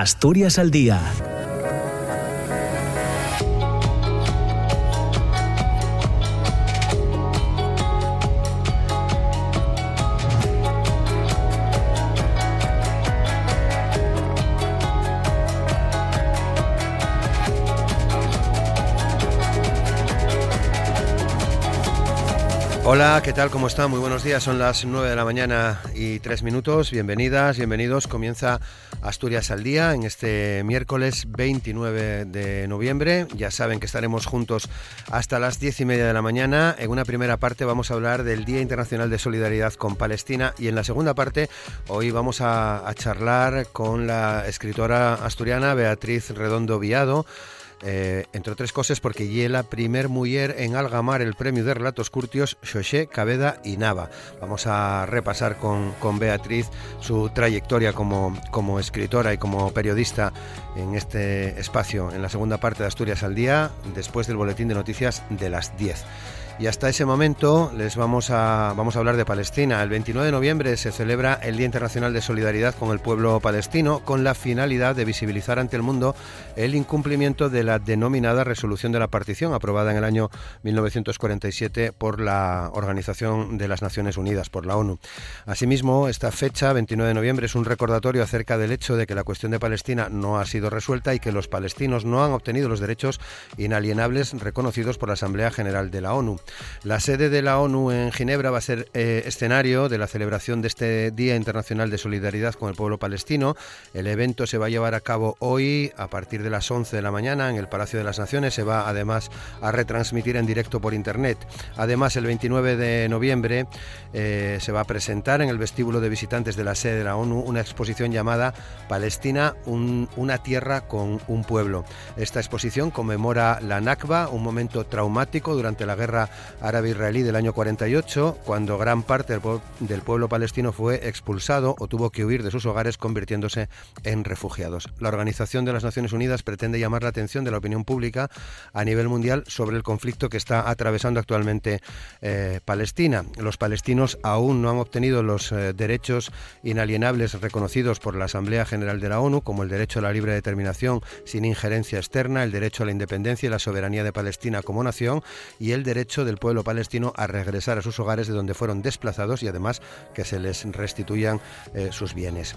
Asturias al Día Hola, ¿qué tal? ¿Cómo está? Muy buenos días. Son las 9 de la mañana y 3 minutos. Bienvenidas, bienvenidos. Comienza Asturias al Día en este miércoles 29 de noviembre. Ya saben que estaremos juntos hasta las 10 y media de la mañana. En una primera parte vamos a hablar del Día Internacional de Solidaridad con Palestina y en la segunda parte hoy vamos a, a charlar con la escritora asturiana Beatriz Redondo Viado eh, entre otras cosas porque ella la primer mujer en algamar el premio de relatos curtios Xoché, Cabeda y Nava. Vamos a repasar con, con Beatriz su trayectoria como, como escritora y como periodista en este espacio, en la segunda parte de Asturias al Día, después del boletín de noticias de las 10. Y hasta ese momento les vamos a, vamos a hablar de Palestina. El 29 de noviembre se celebra el Día Internacional de Solidaridad con el pueblo palestino con la finalidad de visibilizar ante el mundo el incumplimiento de la denominada Resolución de la Partición aprobada en el año 1947 por la Organización de las Naciones Unidas, por la ONU. Asimismo, esta fecha, 29 de noviembre, es un recordatorio acerca del hecho de que la cuestión de Palestina no ha sido resuelta y que los palestinos no han obtenido los derechos inalienables reconocidos por la Asamblea General de la ONU. La sede de la ONU en Ginebra va a ser eh, escenario de la celebración de este Día Internacional de Solidaridad con el pueblo palestino. El evento se va a llevar a cabo hoy a partir de las 11 de la mañana en el Palacio de las Naciones. Se va además a retransmitir en directo por Internet. Además, el 29 de noviembre eh, se va a presentar en el vestíbulo de visitantes de la sede de la ONU una exposición llamada Palestina, una tierra con un pueblo. Esta exposición conmemora la Nakba, un momento traumático durante la guerra árabe-israelí del año 48, cuando gran parte del, pueblo palestino fue expulsado o tuvo que huir de sus hogares convirtiéndose en refugiados. La Organización de las Naciones Unidas pretende llamar la atención de la opinión pública a nivel mundial sobre el conflicto que está atravesando actualmente eh, Palestina. Los palestinos aún no han obtenido los eh, derechos inalienables reconocidos por la Asamblea General de la ONU, como el derecho a la libre determinación sin injerencia externa, el derecho a la independencia y la soberanía de Palestina como nación y el derecho del pueblo palestino a regresar a sus hogares de donde fueron desplazados y además que se les restituyan eh, sus bienes.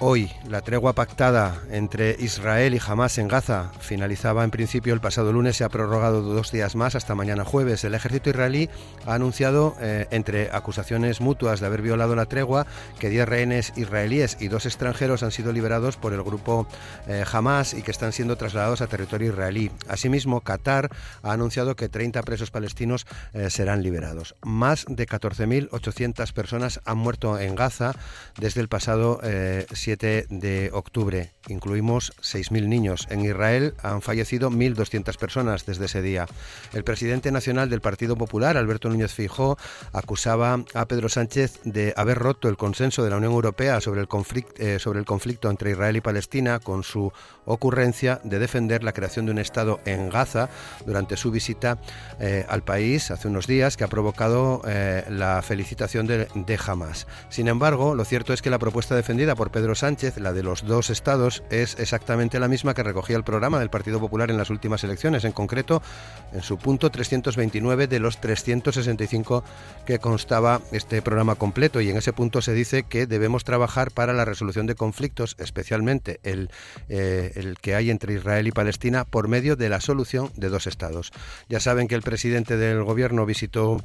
Hoy, la tregua pactada entre Israel y Hamas en Gaza finalizaba en principio el pasado lunes, se ha prorrogado dos días más hasta mañana jueves. El ejército israelí ha anunciado, eh, entre acusaciones mutuas de haber violado la tregua, que 10 rehenes israelíes y dos extranjeros han sido liberados por el grupo eh, Hamas y que están siendo trasladados a territorio israelí. Asimismo, Qatar ha anunciado que 30 presos palestinos eh, serán liberados. Más de 14.800 personas han muerto en Gaza desde el pasado 7 de octubre. Incluimos 6.000 niños. En Israel han fallecido 1.200 personas desde ese día. El presidente nacional del Partido Popular, Alberto Núñez Fijó, acusaba a Pedro Sánchez de haber roto el consenso de la Unión Europea sobre el, conflicto, eh, sobre el conflicto entre Israel y Palestina con su ocurrencia de defender la creación de un Estado en Gaza durante su visita eh, al país hace unos días que ha provocado eh, la felicitación de, de Hamas. Sin embargo, lo cierto es que la propuesta defendida por Pedro Sánchez, la de los dos estados, es exactamente la misma que recogía el programa del Partido Popular en las últimas elecciones, en concreto en su punto 329 de los 365 que constaba este programa completo y en ese punto se dice que debemos trabajar para la resolución de conflictos, especialmente el, eh, el que hay entre Israel y Palestina, por medio de la solución de dos estados. Ya saben que el presidente del gobierno visitó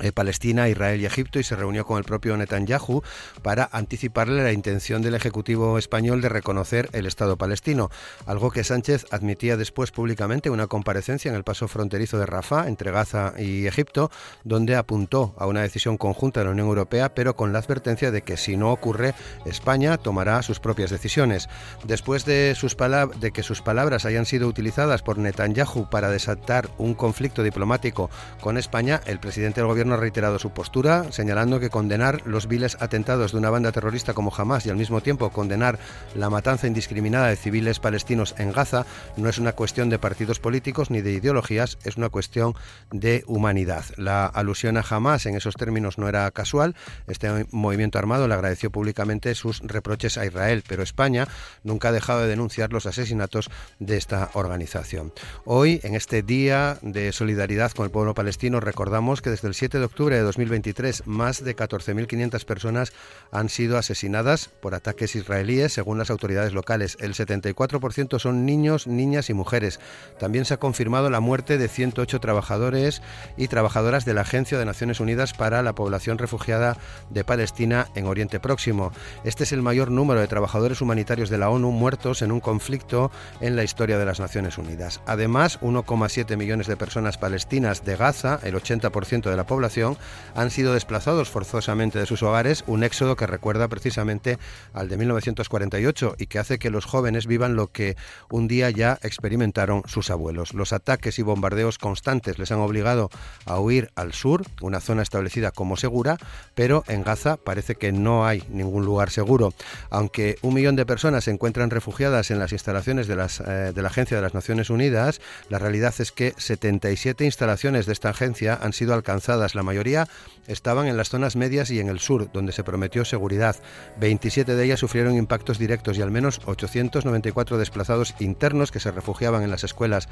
eh, Palestina, Israel y Egipto y se reunió con el propio Netanyahu para anticiparle la intención del Ejecutivo español de reconocer el Estado palestino, algo que Sánchez admitía después públicamente en una comparecencia en el paso fronterizo de Rafah entre Gaza y Egipto, donde apuntó a una decisión conjunta de la Unión Europea, pero con la advertencia de que si no ocurre, España tomará sus propias decisiones. Después de, sus de que sus palabras hayan sido utilizadas por Netanyahu para desatar un conflicto diplomático con España, el presidente del gobierno ha reiterado su postura, señalando que condenar los viles atentados de una banda terrorista como Hamas y al mismo tiempo condenar la matanza indiscriminada de civiles palestinos en Gaza no es una cuestión de partidos políticos ni de ideologías, es una cuestión de humanidad. La alusión a Hamas en esos términos no era casual. Este movimiento armado le agradeció públicamente sus reproches a Israel, pero España nunca ha dejado de denunciar los asesinatos de esta organización. Hoy, en este día de solidaridad con el pueblo palestino, recordamos que desde el 7 de octubre de 2023 más de 14.500 personas han sido asesinadas por ataques israelíes, según las autoridades locales. El 74% son niños, niñas y mujeres. También se ha confirmado la muerte de 108 trabajadores y trabajadoras de la Agencia de Naciones Unidas para la Población Refugiada de Palestina en Oriente Próximo. Este es el mayor número de trabajadores humanitarios de la ONU muertos en un conflicto en la historia de las Naciones Unidas. Además, 1,7 millones de personas palestinas de Gaza, el 80% de la población, han sido desplazados forzosamente de sus hogares, un éxodo que recuerda precisamente al de 1948 y que hace que los jóvenes vivan lo que un día ya experimentaron sus abuelos. Los ataques y bombardeos constantes les han obligado a huir al sur, una zona establecida como segura, pero en Gaza parece que no hay ningún lugar seguro. Aunque un millón de personas se encuentran refugiadas en las instalaciones de, las, eh, de la Agencia de las Naciones Unidas, la realidad es que 77 instalaciones de esta agencia han sido alcanzadas. La mayoría estaban en las zonas medias y en el sur, donde se prometió seguridad. 27 de ellas sufrieron impactos directos y al menos 894 desplazados internos que se refugiaban en las escuelas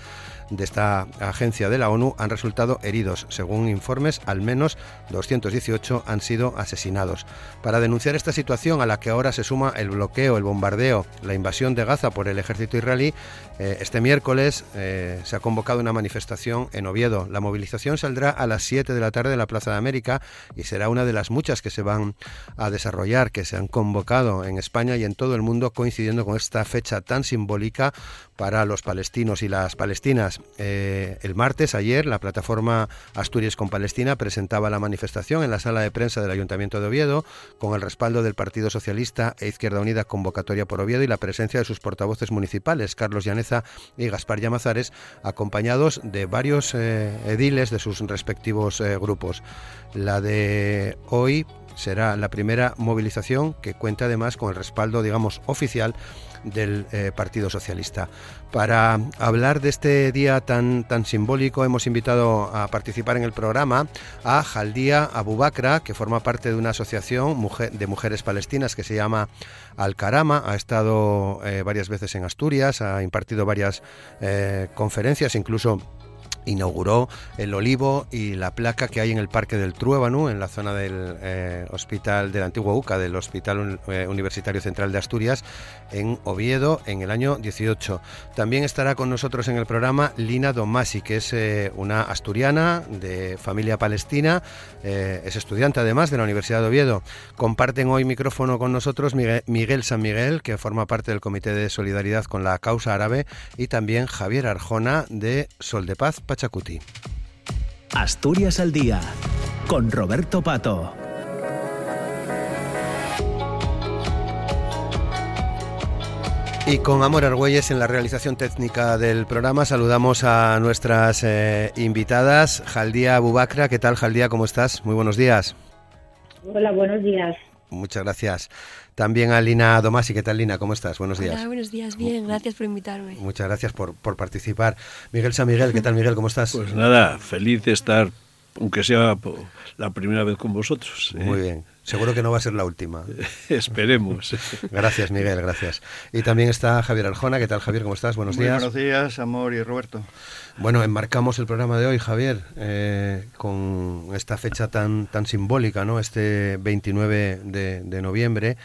de esta agencia de la ONU han resultado heridos. Según informes, al menos 218 han sido asesinados. Para denunciar esta situación a la que ahora se suma el bloqueo, el bombardeo, la invasión de Gaza por el ejército israelí, eh, este miércoles eh, se ha convocado una manifestación en Oviedo. La movilización saldrá a las 7 de la tarde de la Plaza de América y será una de las muchas que se van a desarrollar, que se han convocado en España y en todo el mundo coincidiendo con esta fecha tan simbólica para los palestinos y las palestinas. Eh, el martes, ayer, la plataforma Asturias con Palestina presentaba la manifestación en la sala de prensa del Ayuntamiento de Oviedo, con el respaldo del Partido Socialista e Izquierda Unida Convocatoria por Oviedo y la presencia de sus portavoces municipales, Carlos Llaneza y Gaspar Llamazares, acompañados de varios eh, ediles de sus respectivos eh, grupos. La de hoy será la primera movilización que cuenta además con el respaldo, digamos, oficial del eh, Partido Socialista. Para hablar de este día tan, tan simbólico hemos invitado a participar en el programa a Jaldía Abubakra, que forma parte de una asociación de mujeres palestinas que se llama Al-Karama. Ha estado eh, varias veces en Asturias, ha impartido varias eh, conferencias, incluso inauguró el olivo y la placa que hay en el Parque del Truébano, en la zona del eh, hospital de la antigua UCA, del Hospital eh, Universitario Central de Asturias, en Oviedo, en el año 18. También estará con nosotros en el programa Lina Domasi, que es eh, una asturiana de familia palestina, es estudiante además de la Universidad de Oviedo. Comparten hoy micrófono con nosotros Miguel San Miguel, que forma parte del Comité de Solidaridad con la Causa Árabe, y también Javier Arjona de Sol de Paz Pachacuti. Asturias al día con Roberto Pato. Y con Amor Argüelles en la realización técnica del programa saludamos a nuestras eh, invitadas, Jaldía Bubacra. ¿Qué tal, Jaldía? ¿Cómo estás? Muy buenos días. Hola, buenos días. Muchas gracias. También a Lina Domasi. ¿Qué tal, Lina? ¿Cómo estás? Buenos días. Hola, buenos días. Bien, gracias por invitarme. Muchas gracias por, por participar. Miguel San Miguel, ¿qué tal, Miguel? ¿Cómo estás? Pues nada, feliz de estar, aunque sea la primera vez con vosotros. ¿eh? Muy bien. Seguro que no va a ser la última. Esperemos. gracias, Miguel, gracias. Y también está Javier Arjona. ¿Qué tal, Javier? ¿Cómo estás? Buenos Muy días. Buenos días, Amor y Roberto. Bueno, enmarcamos el programa de hoy, Javier, eh, con esta fecha tan, tan simbólica, ¿no? Este 29 de, de noviembre,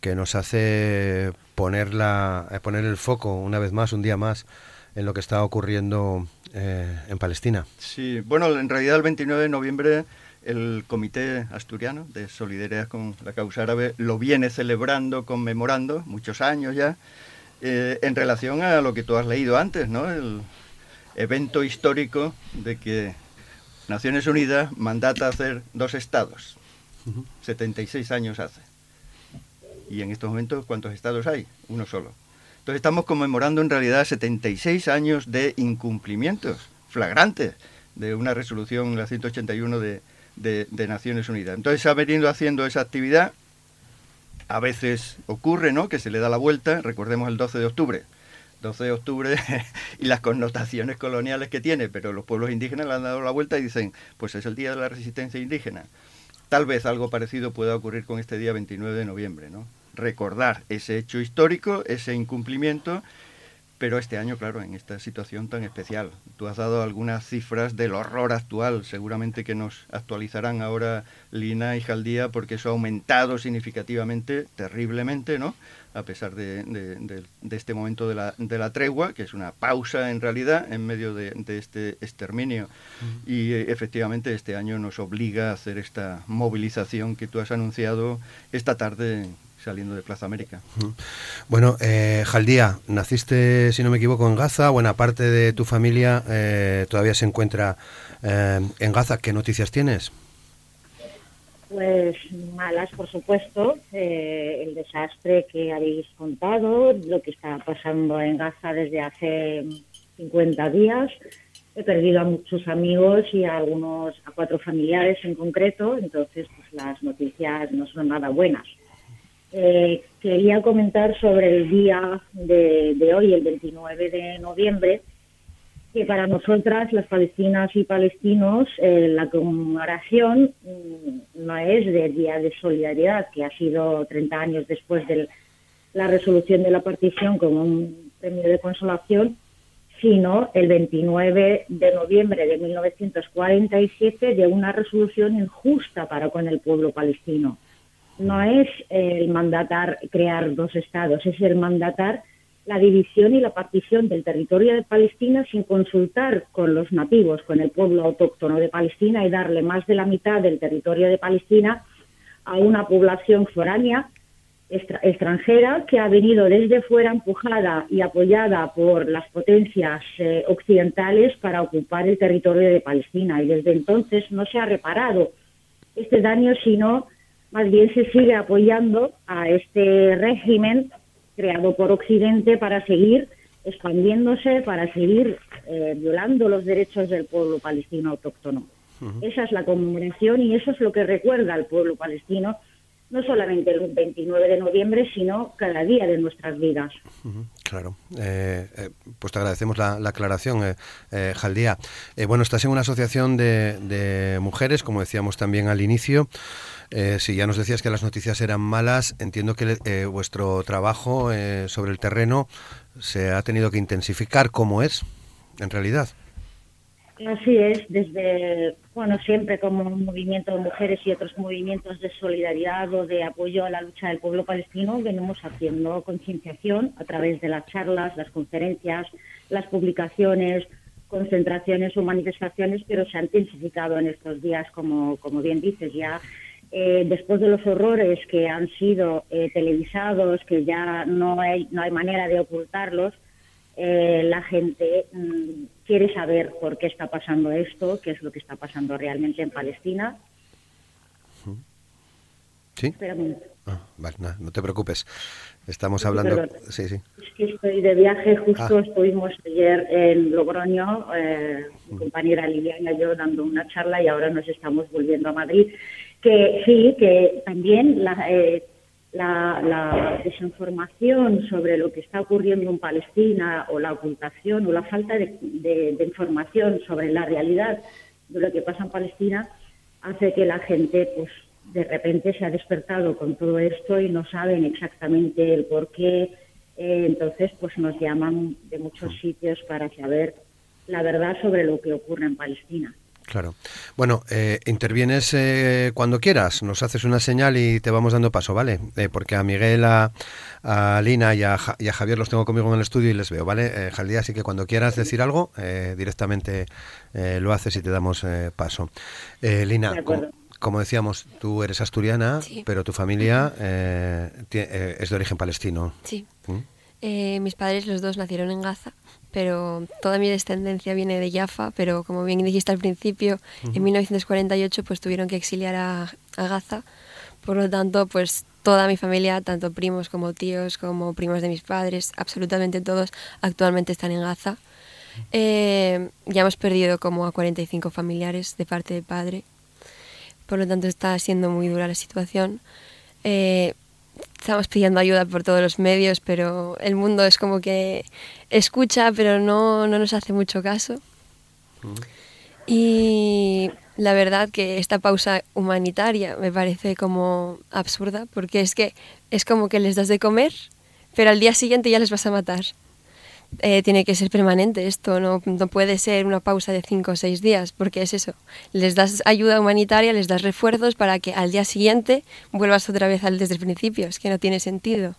que nos hace poner, la, eh, poner el foco una vez más, un día más, en lo que está ocurriendo eh, en Palestina. Sí, bueno, en realidad el 29 de noviembre el Comité Asturiano de Solidaridad con la Causa Árabe lo viene celebrando, conmemorando, muchos años ya, eh, en relación a lo que tú has leído antes, ¿no? El evento histórico de que Naciones Unidas mandata hacer dos estados, 76 años hace. Y en estos momentos, ¿cuántos estados hay? Uno solo. Entonces estamos conmemorando en realidad 76 años de incumplimientos flagrantes de una resolución, la 181 de, de, Naciones Unidas. Entonces se ha venido haciendo esa actividad. A veces ocurre, ¿no? Que se le da la vuelta. Recordemos el 12 de octubre. 12 de octubre y las connotaciones coloniales que tiene, pero los pueblos indígenas le han dado la vuelta y dicen, pues es el Día de la Resistencia Indígena. Tal vez algo parecido pueda ocurrir con este día 29 de noviembre, ¿no? Recordar ese hecho histórico, ese incumplimiento pero este año, claro, en esta situación tan especial. Tú has dado algunas cifras del horror actual, seguramente que nos actualizarán ahora Lina y Jaldía, porque eso ha aumentado significativamente, terriblemente, ¿no? A pesar de, este momento de la, de la, tregua, que es una pausa en realidad en medio de, este exterminio. Y eh, efectivamente este año nos obliga a hacer esta movilización que tú has anunciado esta tarde saliendo de Plaza América. Bueno, eh, Jaldía, naciste, si no me equivoco, en Gaza. Buena parte de tu familia eh, todavía se encuentra eh, en Gaza. ¿Qué noticias tienes? Pues malas, por supuesto. Eh, el desastre que habéis contado, lo que está pasando en Gaza desde hace 50 días. He perdido a muchos amigos y a algunos, a cuatro familiares en concreto, entonces pues las noticias no son nada buenas. Eh, quería comentar sobre el día de, hoy, el 29 de noviembre, que para nosotras, las palestinas y palestinos, eh, la conmemoración mm, no es del Día de Solidaridad, que ha sido 30 años después de la resolución de la partición como un premio de consolación, sino el 29 de noviembre de 1947 de una resolución injusta para con el pueblo palestino no es el mandatar crear dos estados, es el mandatar la división y la partición del territorio de Palestina sin consultar con los nativos, con el pueblo autóctono de Palestina y darle más de la mitad del territorio de Palestina a una población foránea extranjera que ha venido desde fuera empujada y apoyada por las potencias eh, occidentales para ocupar el territorio de Palestina. Y desde entonces no se ha reparado este daño sino más bien se sigue apoyando a este régimen creado por Occidente para seguir expandiéndose, para seguir eh, violando los derechos del pueblo palestino autóctono. Esa es la conmemoración y eso es lo que recuerda al pueblo palestino, no solamente el 29 de noviembre, sino cada día de nuestras vidas. Claro, eh, eh, pues te agradecemos la, aclaración, eh, Jaldía. bueno, estás en una asociación de, de mujeres, como decíamos también al inicio. Eh, si ya nos decías que las noticias eran malas, entiendo que eh, vuestro trabajo eh, sobre el terreno se ha tenido que intensificar. ¿Cómo es, en realidad? Así es, desde, bueno, siempre como un movimiento de mujeres y otros movimientos de solidaridad o de apoyo a la lucha del pueblo palestino, venimos haciendo concienciación a través de las charlas, las conferencias, las publicaciones, concentraciones o manifestaciones, pero se ha intensificado en estos días, como, como bien dices, ya eh, después de los horrores que han sido eh, televisados, que ya no hay, no hay manera de ocultarlos, eh, la gente mm, quiere saber por qué está pasando esto, qué es lo que está pasando realmente en Palestina. ¿Sí? Ah, no, te preocupes. Estamos hablando. Sí, sí. Es que estoy de viaje, justo ah. estuvimos ayer en Logroño, mi compañera Liliana y yo dando una charla y ahora nos estamos volviendo a Madrid que sí, que también eh, la, la, desinformación sobre lo que está ocurriendo en Palestina o la ocultación o la falta de, información sobre la realidad de lo que pasa en Palestina hace que la gente pues de repente se ha despertado con todo esto y no saben exactamente el por qué. Eh, entonces pues nos llaman de muchos sitios para saber la verdad sobre lo que ocurre en Palestina. Claro. Bueno, eh, intervienes eh, cuando quieras, nos haces una señal y te vamos dando paso, ¿vale? Eh, porque a Miguel, a, Lina y a, Javier los tengo conmigo en el estudio y les veo, ¿vale? Jaldía, así que cuando quieras decir algo, directamente lo haces y te damos paso. Lina, como, decíamos, tú eres asturiana, pero tu familia es de origen palestino. Sí. ¿Mm? Mis padres, los dos, nacieron en Gaza pero toda mi descendencia viene de Jaffa, pero como bien dijiste al principio, en 1948 pues tuvieron que exiliar a, Gaza, por lo tanto pues toda mi familia, tanto primos como tíos, como primos de mis padres, absolutamente todos actualmente están en Gaza. Eh, ya hemos perdido como a 45 familiares de parte de padre. por lo tanto está siendo muy dura la situación. Eh, estamos pidiendo ayuda por todos los medios, pero el mundo es como que escucha, pero no, no nos hace mucho caso. Y la verdad que esta pausa humanitaria me parece como absurda, porque es que es como que les das de comer, pero al día siguiente ya les vas a matar. Eh, tiene que ser permanente esto, no, no puede ser una pausa de cinco o seis días, porque es eso, les das ayuda humanitaria, les das refuerzos para que al día siguiente vuelvas otra vez al desde el principio, es que no tiene sentido.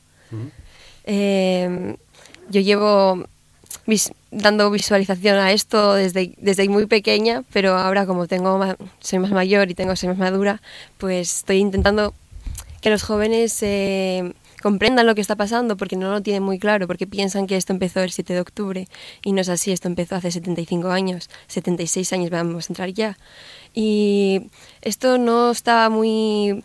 Eh, yo llevo dando visualización a esto desde, desde muy pequeña, pero ahora como tengo soy más mayor y tengo soy más madura, pues estoy intentando que los jóvenes eh, comprendan lo que está pasando porque no lo tienen muy claro, porque piensan que esto empezó el 7 de octubre y no es así, esto empezó hace 75 años, 76 años vamos a entrar ya. Y esto no estaba muy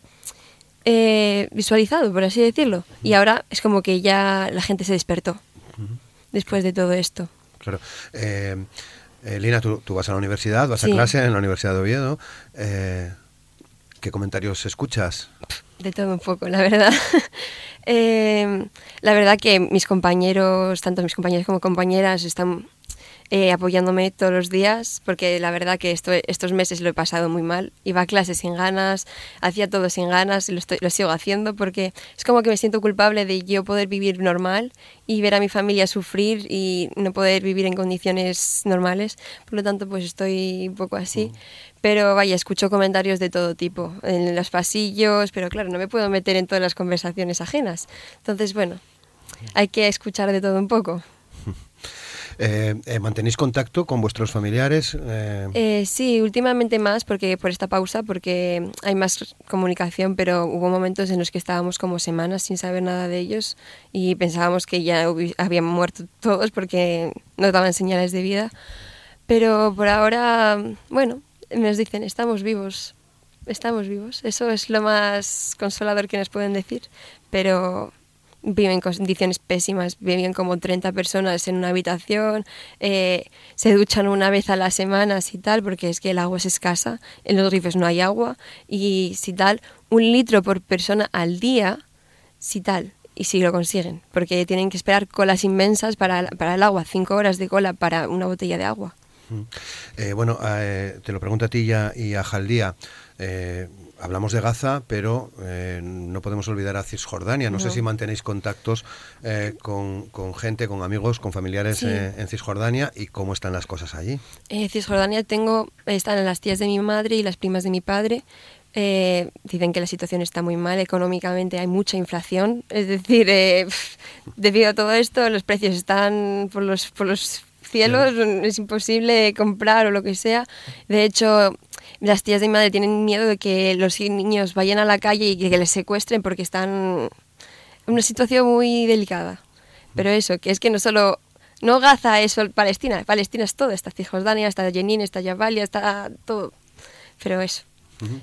eh, visualizado, por así decirlo, y ahora es como que ya la gente se despertó después de todo esto. Claro. Eh, eh, Lina, tú, vas a la universidad, vas a clase en la Universidad de Oviedo. ¿Qué comentarios escuchas? De todo un poco, la verdad. la verdad que mis compañeros, tanto mis compañeros como compañeras, están eh, apoyándome todos los días, porque la verdad que esto, estos meses lo he pasado muy mal. Iba a clases sin ganas, hacía todo sin ganas y lo, estoy, lo sigo haciendo porque es como que me siento culpable de yo poder vivir normal y ver a mi familia sufrir y no poder vivir en condiciones normales. Por lo tanto, pues estoy un poco así. Mm. Pero vaya, escucho comentarios de todo tipo, en los pasillos, pero claro, no me puedo meter en todas las conversaciones ajenas. Entonces, bueno, hay que escuchar de todo un poco. Eh, eh, ¿Mantenéis contacto con vuestros familiares? Eh, sí, últimamente más porque por esta pausa, porque hay más comunicación, pero hubo momentos en los que estábamos como semanas sin saber nada de ellos y pensábamos que ya habían muerto todos porque no daban señales de vida. Pero por ahora, bueno, nos dicen, estamos vivos, estamos vivos. Eso es lo más consolador que nos pueden decir, pero viven en condiciones pésimas, viven como 30 personas en una habitación, eh, se duchan una vez a la semana, y tal, porque es que el agua es escasa, en los grifos no hay agua, y si tal, un litro por persona al día, si tal, y si lo consiguen, porque tienen que esperar colas inmensas para, para el agua, cinco horas de cola para una botella de agua. Eh, bueno, eh, te lo pregunto a ti ya y a Jaldía hablamos de Gaza, pero eh, no podemos olvidar a Cisjordania. No, sé si mantenéis contactos eh, con, gente, con amigos, con familiares eh, en Cisjordania y cómo están las cosas allí. En Cisjordania tengo, están las tías de mi madre y las primas de mi padre. dicen que la situación está muy mal económicamente, hay mucha inflación, es decir, debido a todo esto los precios están por los, por los cielos, es imposible comprar o lo que sea. De hecho, las tías de mi madre tienen miedo de que los niños vayan a la calle y que les secuestren porque están en una situación muy delicada. Pero eso, que es que no solo no Gaza es Palestina, Palestina es todo, está Cisjordania, está Jenin, está Jabalia, está todo. Pero eso,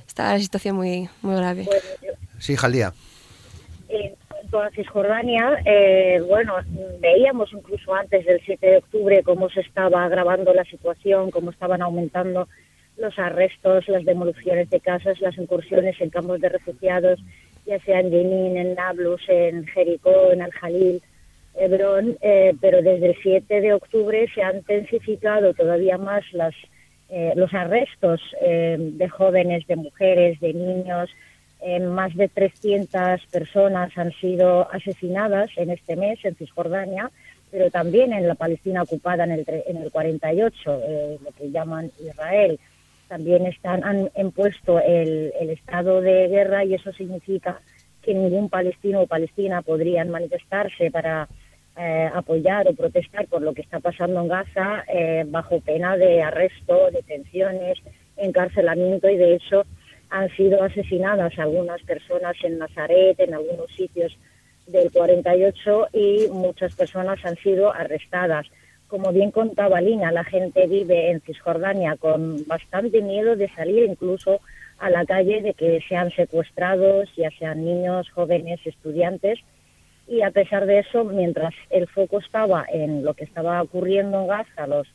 está la situación muy, muy grave. Sí, Jaldía. En cuanto a Cisjordania, eh, bueno, veíamos incluso antes del 7 de octubre cómo se estaba agravando la situación, cómo estaban aumentando los arrestos, las demoliciones de casas, las incursiones en campos de refugiados, ya sea en Jenin, en Nablus, en Jericó, en Al-Jalil, Hebrón, eh, pero desde el 7 de octubre se han intensificado todavía más las, eh, los arrestos eh, de jóvenes, de mujeres, de niños. más de 300 personas han sido asesinadas en este mes en Cisjordania, pero también en la Palestina ocupada en el, en el 48, lo que llaman Israel también están, han impuesto el, estado de guerra y eso significa que ningún palestino o palestina podrían manifestarse para eh, apoyar o protestar por lo que está pasando en Gaza eh, bajo pena de arresto, detenciones, encarcelamiento y de hecho han sido asesinadas algunas personas en Nazaret, en algunos sitios del 48 y muchas personas han sido arrestadas como bien contaba Lina, la gente vive en Cisjordania con bastante miedo de salir incluso a la calle, de que sean secuestrados, ya sean niños, jóvenes, estudiantes. Y a pesar de eso, mientras el foco estaba en lo que estaba ocurriendo en Gaza, los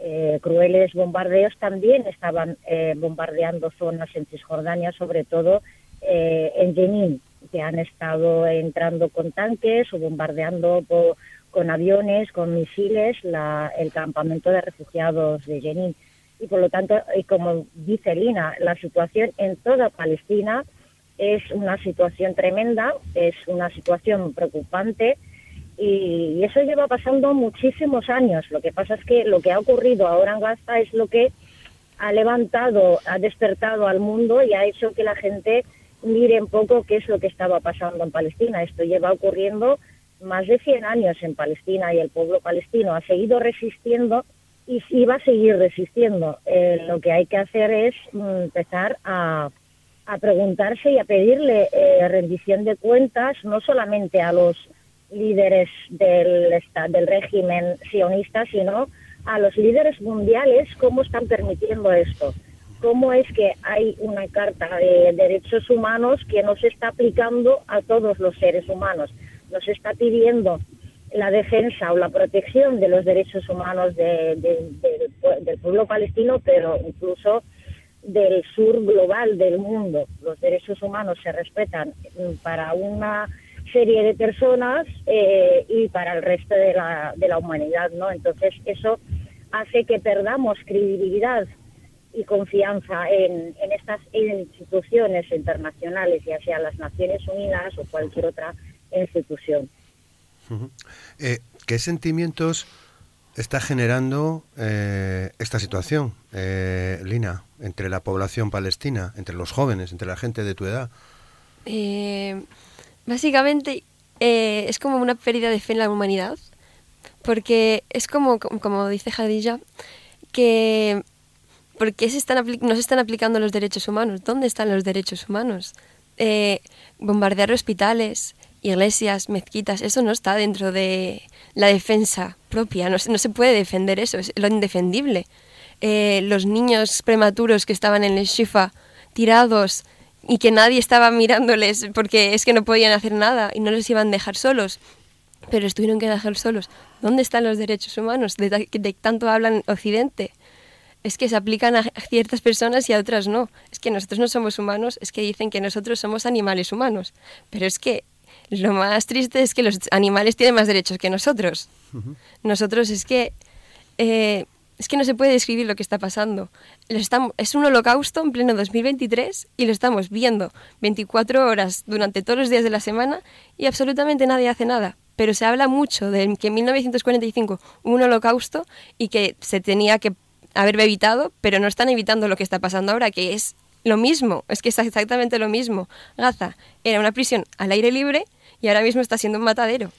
eh, crueles bombardeos también estaban eh, bombardeando zonas en Cisjordania, sobre todo eh, en Jenin, que han estado entrando con tanques o bombardeando con aviones, con misiles, el campamento de refugiados de Jenin. Y por lo tanto, y como dice Lina, la situación en toda Palestina es una situación tremenda, es una situación preocupante y, eso lleva pasando muchísimos años. Lo que pasa es que lo que ha ocurrido ahora en Gaza es lo que ha levantado, ha despertado al mundo y ha hecho que la gente mire un poco qué es lo que estaba pasando en Palestina. Esto lleva ocurriendo más de 100 años en Palestina y el pueblo palestino ha seguido resistiendo y, va a seguir resistiendo. Eh, lo que hay que hacer es mm, empezar a, preguntarse y a pedirle eh, rendición de cuentas no solamente a los líderes del, del régimen sionista, sino a los líderes mundiales cómo están permitiendo esto. Cómo es que hay una carta de derechos humanos que no se está aplicando a todos los seres humanos. Nos está pidiendo la defensa o la protección de los derechos humanos del pueblo palestino, pero incluso del sur global del mundo. Los derechos humanos se respetan para una serie de personas eh, y para el resto de la, de la humanidad, ¿no? Entonces eso hace que perdamos credibilidad y confianza en, en estas instituciones internacionales, ya sea las Naciones Unidas o cualquier otra institución. Eh, ¿Qué sentimientos está generando eh, esta situación, Lina, entre la población palestina, entre los jóvenes, entre la gente de tu edad? Básicamente eh, es como una pérdida de fe en la humanidad, porque es como, como dice Jadilla, que ¿por qué se están no se están aplicando los derechos humanos? ¿Dónde están los derechos humanos? Eh, bombardear hospitales, iglesias, mezquitas, eso no está dentro de la defensa propia, no, no se puede defender eso, es lo indefendible. Eh, los niños prematuros que estaban en el Shifa tirados y que nadie estaba mirándoles porque es que no podían hacer nada y no les iban a dejar solos. Pero les tuvieron que dejar solos. ¿Dónde están los derechos humanos de, de tanto hablan Occidente? Es que se aplican a ciertas personas y a otras no. Es que nosotros no somos humanos, es que dicen que nosotros somos animales humanos. Pero es que lo más triste es que los animales tienen más derechos que nosotros. Nosotros es que eh, es que no se puede describir lo que está pasando. es un holocausto en pleno 2023 y lo estamos viendo 24 horas durante todos los días de la semana y absolutamente nadie hace nada. Pero se habla mucho de que en 1945 hubo un holocausto y que se tenía que haber evitado, pero no están evitando lo que está pasando ahora, que es lo mismo, es que es exactamente lo mismo. Gaza era una prisión al aire libre y ahora mismo está siendo un matadero.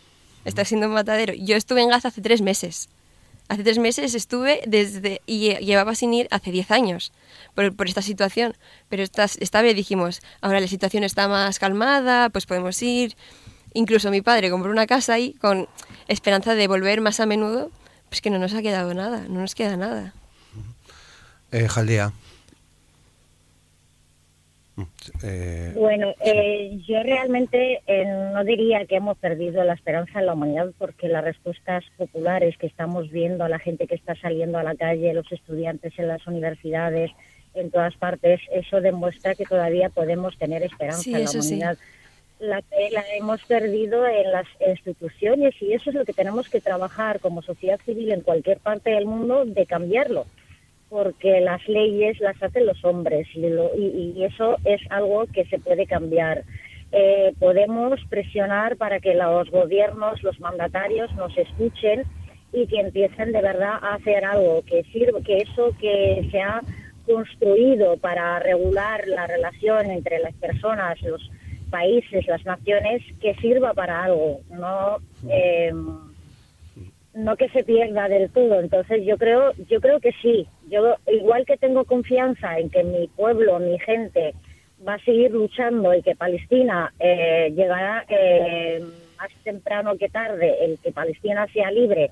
Está siendo un matadero. Yo estuve en Gaza hace tres meses Hace tres meses estuve desde y llevaba sin ir hace diez años por, por esta situación. Pero esta, esta vez dijimos, ahora la situación está más calmada, pues podemos ir. Incluso mi padre compró una casa ahí con esperanza de volver más a menudo, pues que no nos ha quedado nada, no nos queda nada. Eh, Jaldea. Eh, bueno, eh, yo realmente eh, no diría que hemos perdido la esperanza en la humanidad porque las respuestas populares que estamos viendo, la gente que está saliendo a la calle, los estudiantes en las universidades, en todas partes, eso demuestra que todavía podemos tener esperanza en la humanidad. La que la hemos perdido en las instituciones y eso es lo que tenemos que trabajar como sociedad civil en cualquier parte del mundo de cambiarlo porque las leyes las hacen los hombres y, eso es algo que se puede cambiar. Eh, podemos presionar para que los gobiernos, los mandatarios nos escuchen y que empiecen de verdad a hacer algo que sirva, que eso que se ha construido para regular la relación entre las personas, los países, las naciones, que sirva para algo, no eh, no que se pierda del todo. Entonces yo creo, yo creo que sí. Yo igual que tengo confianza en que mi pueblo, mi gente va a seguir luchando y que Palestina eh, llegará eh, más temprano que tarde, el que Palestina sea libre,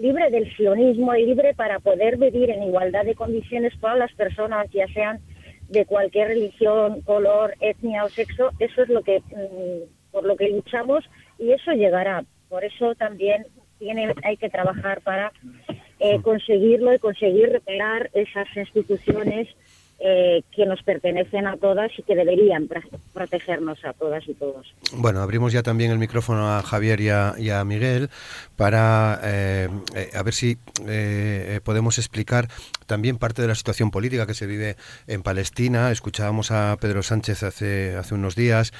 libre del sionismo y libre para poder vivir en igualdad de condiciones todas las personas, ya sean de cualquier religión, color, etnia o sexo. Eso es lo que mm, por lo que luchamos y eso llegará. Por eso también tiene, hay que trabajar para eh, conseguirlo y conseguir recuperar esas instituciones eh, que nos pertenecen a todas y que deberían protegernos a todas y todos. Bueno, abrimos ya también el micrófono a Javier y a, Miguel para eh, eh, a ver si podemos explicar también parte de la situación política que se vive en Palestina. Escuchábamos a Pedro Sánchez hace, hace unos días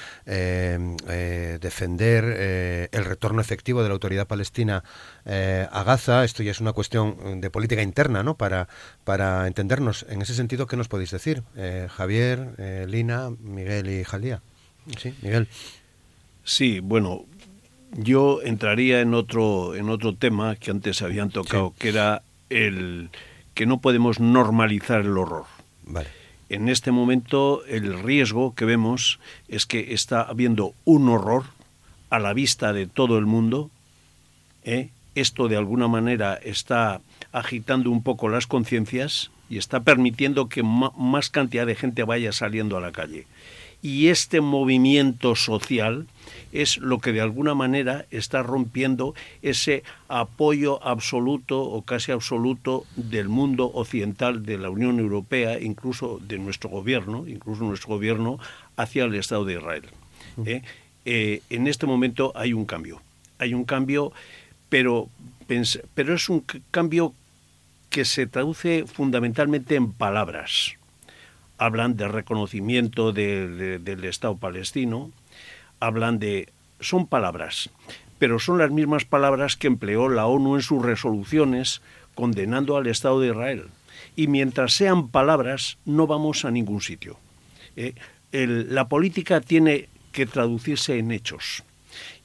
defender el retorno efectivo de la autoridad palestina a Gaza. Esto ya es una cuestión de política interna, ¿no? Para, para entendernos. En ese sentido, ¿qué nos podéis decir, eh, Javier, eh, Lina, Miguel y Jalía. Sí, Miguel. Sí, bueno, yo entraría en otro, en otro tema que antes habían tocado, que era el que no podemos normalizar el horror. Vale. En este momento el riesgo que vemos es que está habiendo un horror a la vista de todo el mundo. ¿eh? Esto de alguna manera está agitando un poco las conciencias y está permitiendo que más cantidad de gente vaya saliendo a la calle. Y este movimiento social es lo que de alguna manera está rompiendo ese apoyo absoluto o casi absoluto del mundo occidental, de la Unión Europea, incluso de nuestro gobierno, incluso nuestro gobierno, hacia el Estado de Israel. ¿eh? Eh, en este momento hay un cambio. Hay un cambio, pero, es un cambio que se traduce fundamentalmente en palabras. Hablan de reconocimiento del Estado palestino, hablan de... son palabras, pero son las mismas palabras que empleó la ONU en sus resoluciones condenando al Estado de Israel. Y mientras sean palabras, no vamos a ningún sitio. Eh, la política tiene que traducirse en hechos.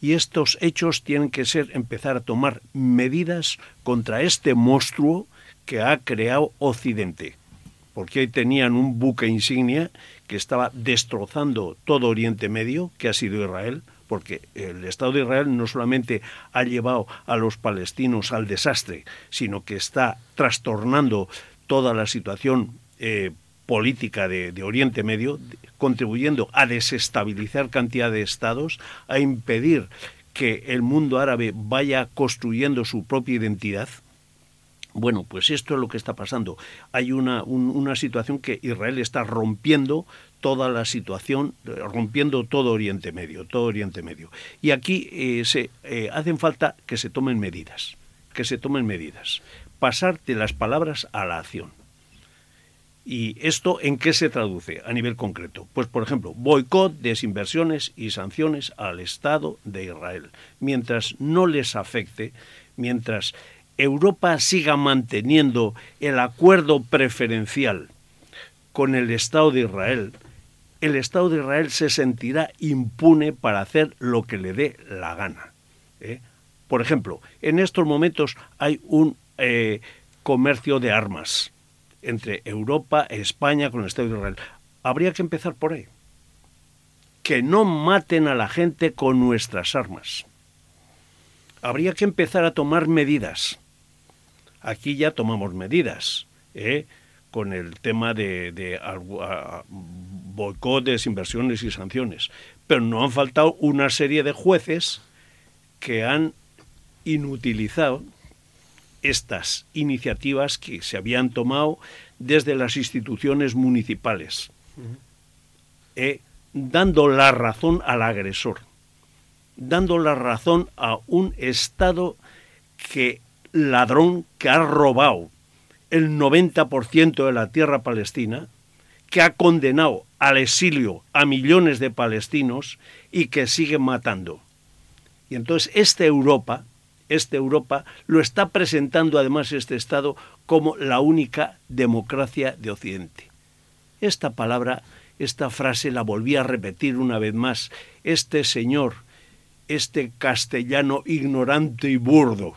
Y estos hechos tienen que ser empezar a tomar medidas contra este monstruo que ha creado Occidente, porque hoy tenían un buque insignia que estaba destrozando todo Oriente Medio, que ha sido Israel, porque el Estado de Israel no solamente ha llevado a los palestinos al desastre, sino que está trastornando toda la situación eh, política de, Oriente Medio, contribuyendo a desestabilizar cantidad de estados, a impedir que el mundo árabe vaya construyendo su propia identidad, bueno, pues esto es lo que está pasando. Hay una, una situación que Israel está rompiendo toda la situación, rompiendo todo Oriente Medio, todo Oriente Medio. Y aquí eh, se eh, hacen falta que se tomen medidas, que se tomen medidas. Pasar de las palabras a la acción. ¿Y esto en qué se traduce a nivel concreto? Pues, por ejemplo, boicot, desinversiones y sanciones al Estado de Israel. Mientras no les afecte, mientras Europa siga manteniendo el acuerdo preferencial con el Estado de Israel, el Estado de Israel se sentirá impune para hacer lo que le dé la gana. ¿eh? Por ejemplo, en estos momentos hay un eh, comercio de armas entre Europa e España con el Estado de Israel. Habría que empezar por ahí. Que no maten a la gente con nuestras armas. Habría que empezar a tomar medidas Aquí ya tomamos medidas ¿eh? con el tema de, de boicot, desinversiones y sanciones. Pero no han faltado una serie de jueces que han inutilizado estas iniciativas que se habían tomado desde las instituciones municipales, ¿eh? dando la razón al agresor, dando la razón a un Estado que ladrón que ha robado el 90% de la tierra palestina, que ha condenado al exilio a millones de palestinos y que sigue matando. Y entonces esta Europa, esta Europa lo está presentando además este Estado como la única democracia de Occidente. Esta palabra, esta frase la volví a repetir una vez más. Este señor, este castellano ignorante y burdo,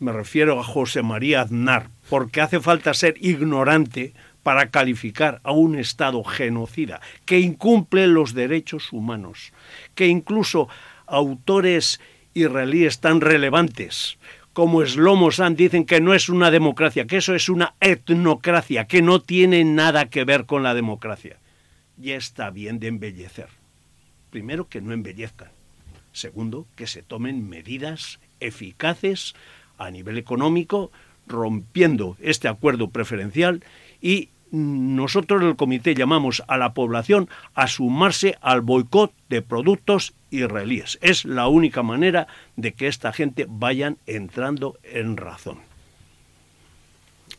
me refiero a José María Aznar, porque hace falta ser ignorante para calificar a un Estado genocida, que incumple los derechos humanos, que incluso autores israelíes tan relevantes como Slomo San dicen que no es una democracia, que eso es una etnocracia, que no tiene nada que ver con la democracia. Ya está bien de embellecer. Primero, que no embellezcan. Segundo, que se tomen medidas eficaces a nivel económico, rompiendo este acuerdo preferencial y nosotros el comité llamamos a la población a sumarse al boicot de productos israelíes. Es la única manera de que esta gente vayan entrando en razón.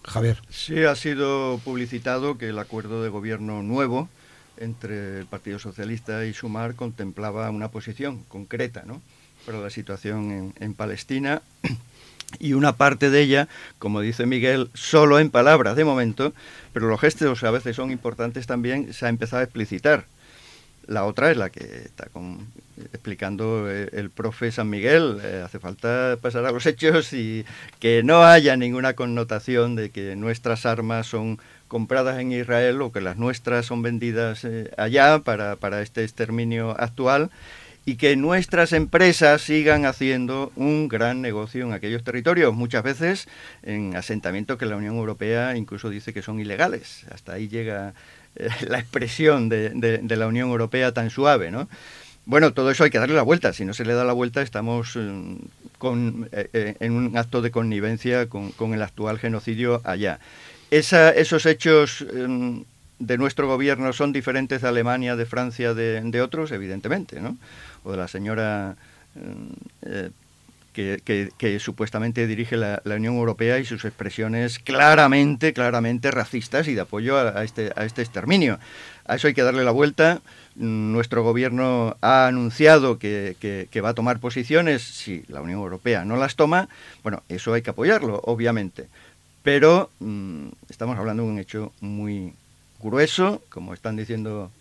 Javier. Sí, ha sido publicitado que el acuerdo de gobierno nuevo entre el Partido Socialista y Sumar contemplaba una posición concreta ¿no? para la situación en, en Palestina y una parte de ella, como dice Miguel, solo en palabras de momento, pero los gestos a veces son importantes también, se ha empezado a explicitar. La otra es la que está explicando eh, el profe San Miguel. Eh, hace falta pasar a los hechos y que no haya ninguna connotación de que nuestras armas son compradas en Israel o que las nuestras son vendidas eh, allá para, para este exterminio actual y que nuestras empresas sigan haciendo un gran negocio en aquellos territorios, muchas veces en asentamientos que la Unión Europea incluso dice que son ilegales. Hasta ahí llega eh, la expresión de, la Unión Europea tan suave, ¿no? Bueno, todo eso hay que darle la vuelta. Si no se le da la vuelta, estamos mm, con, eh, eh, en un acto de connivencia con, el actual genocidio allá. esos hechos mm, de nuestro gobierno son diferentes de Alemania, de Francia, de, de otros, evidentemente, ¿no? De la señora eh, que, supuestamente dirige la, Unión Europea y sus expresiones claramente, claramente racistas y de apoyo a, este, a este exterminio. A eso hay que darle la vuelta. Nuestro gobierno ha anunciado que, va a tomar posiciones. Si la Unión Europea no las toma, bueno, eso hay que apoyarlo, obviamente. Pero mm, estamos hablando de un hecho muy, grueso, como están diciendo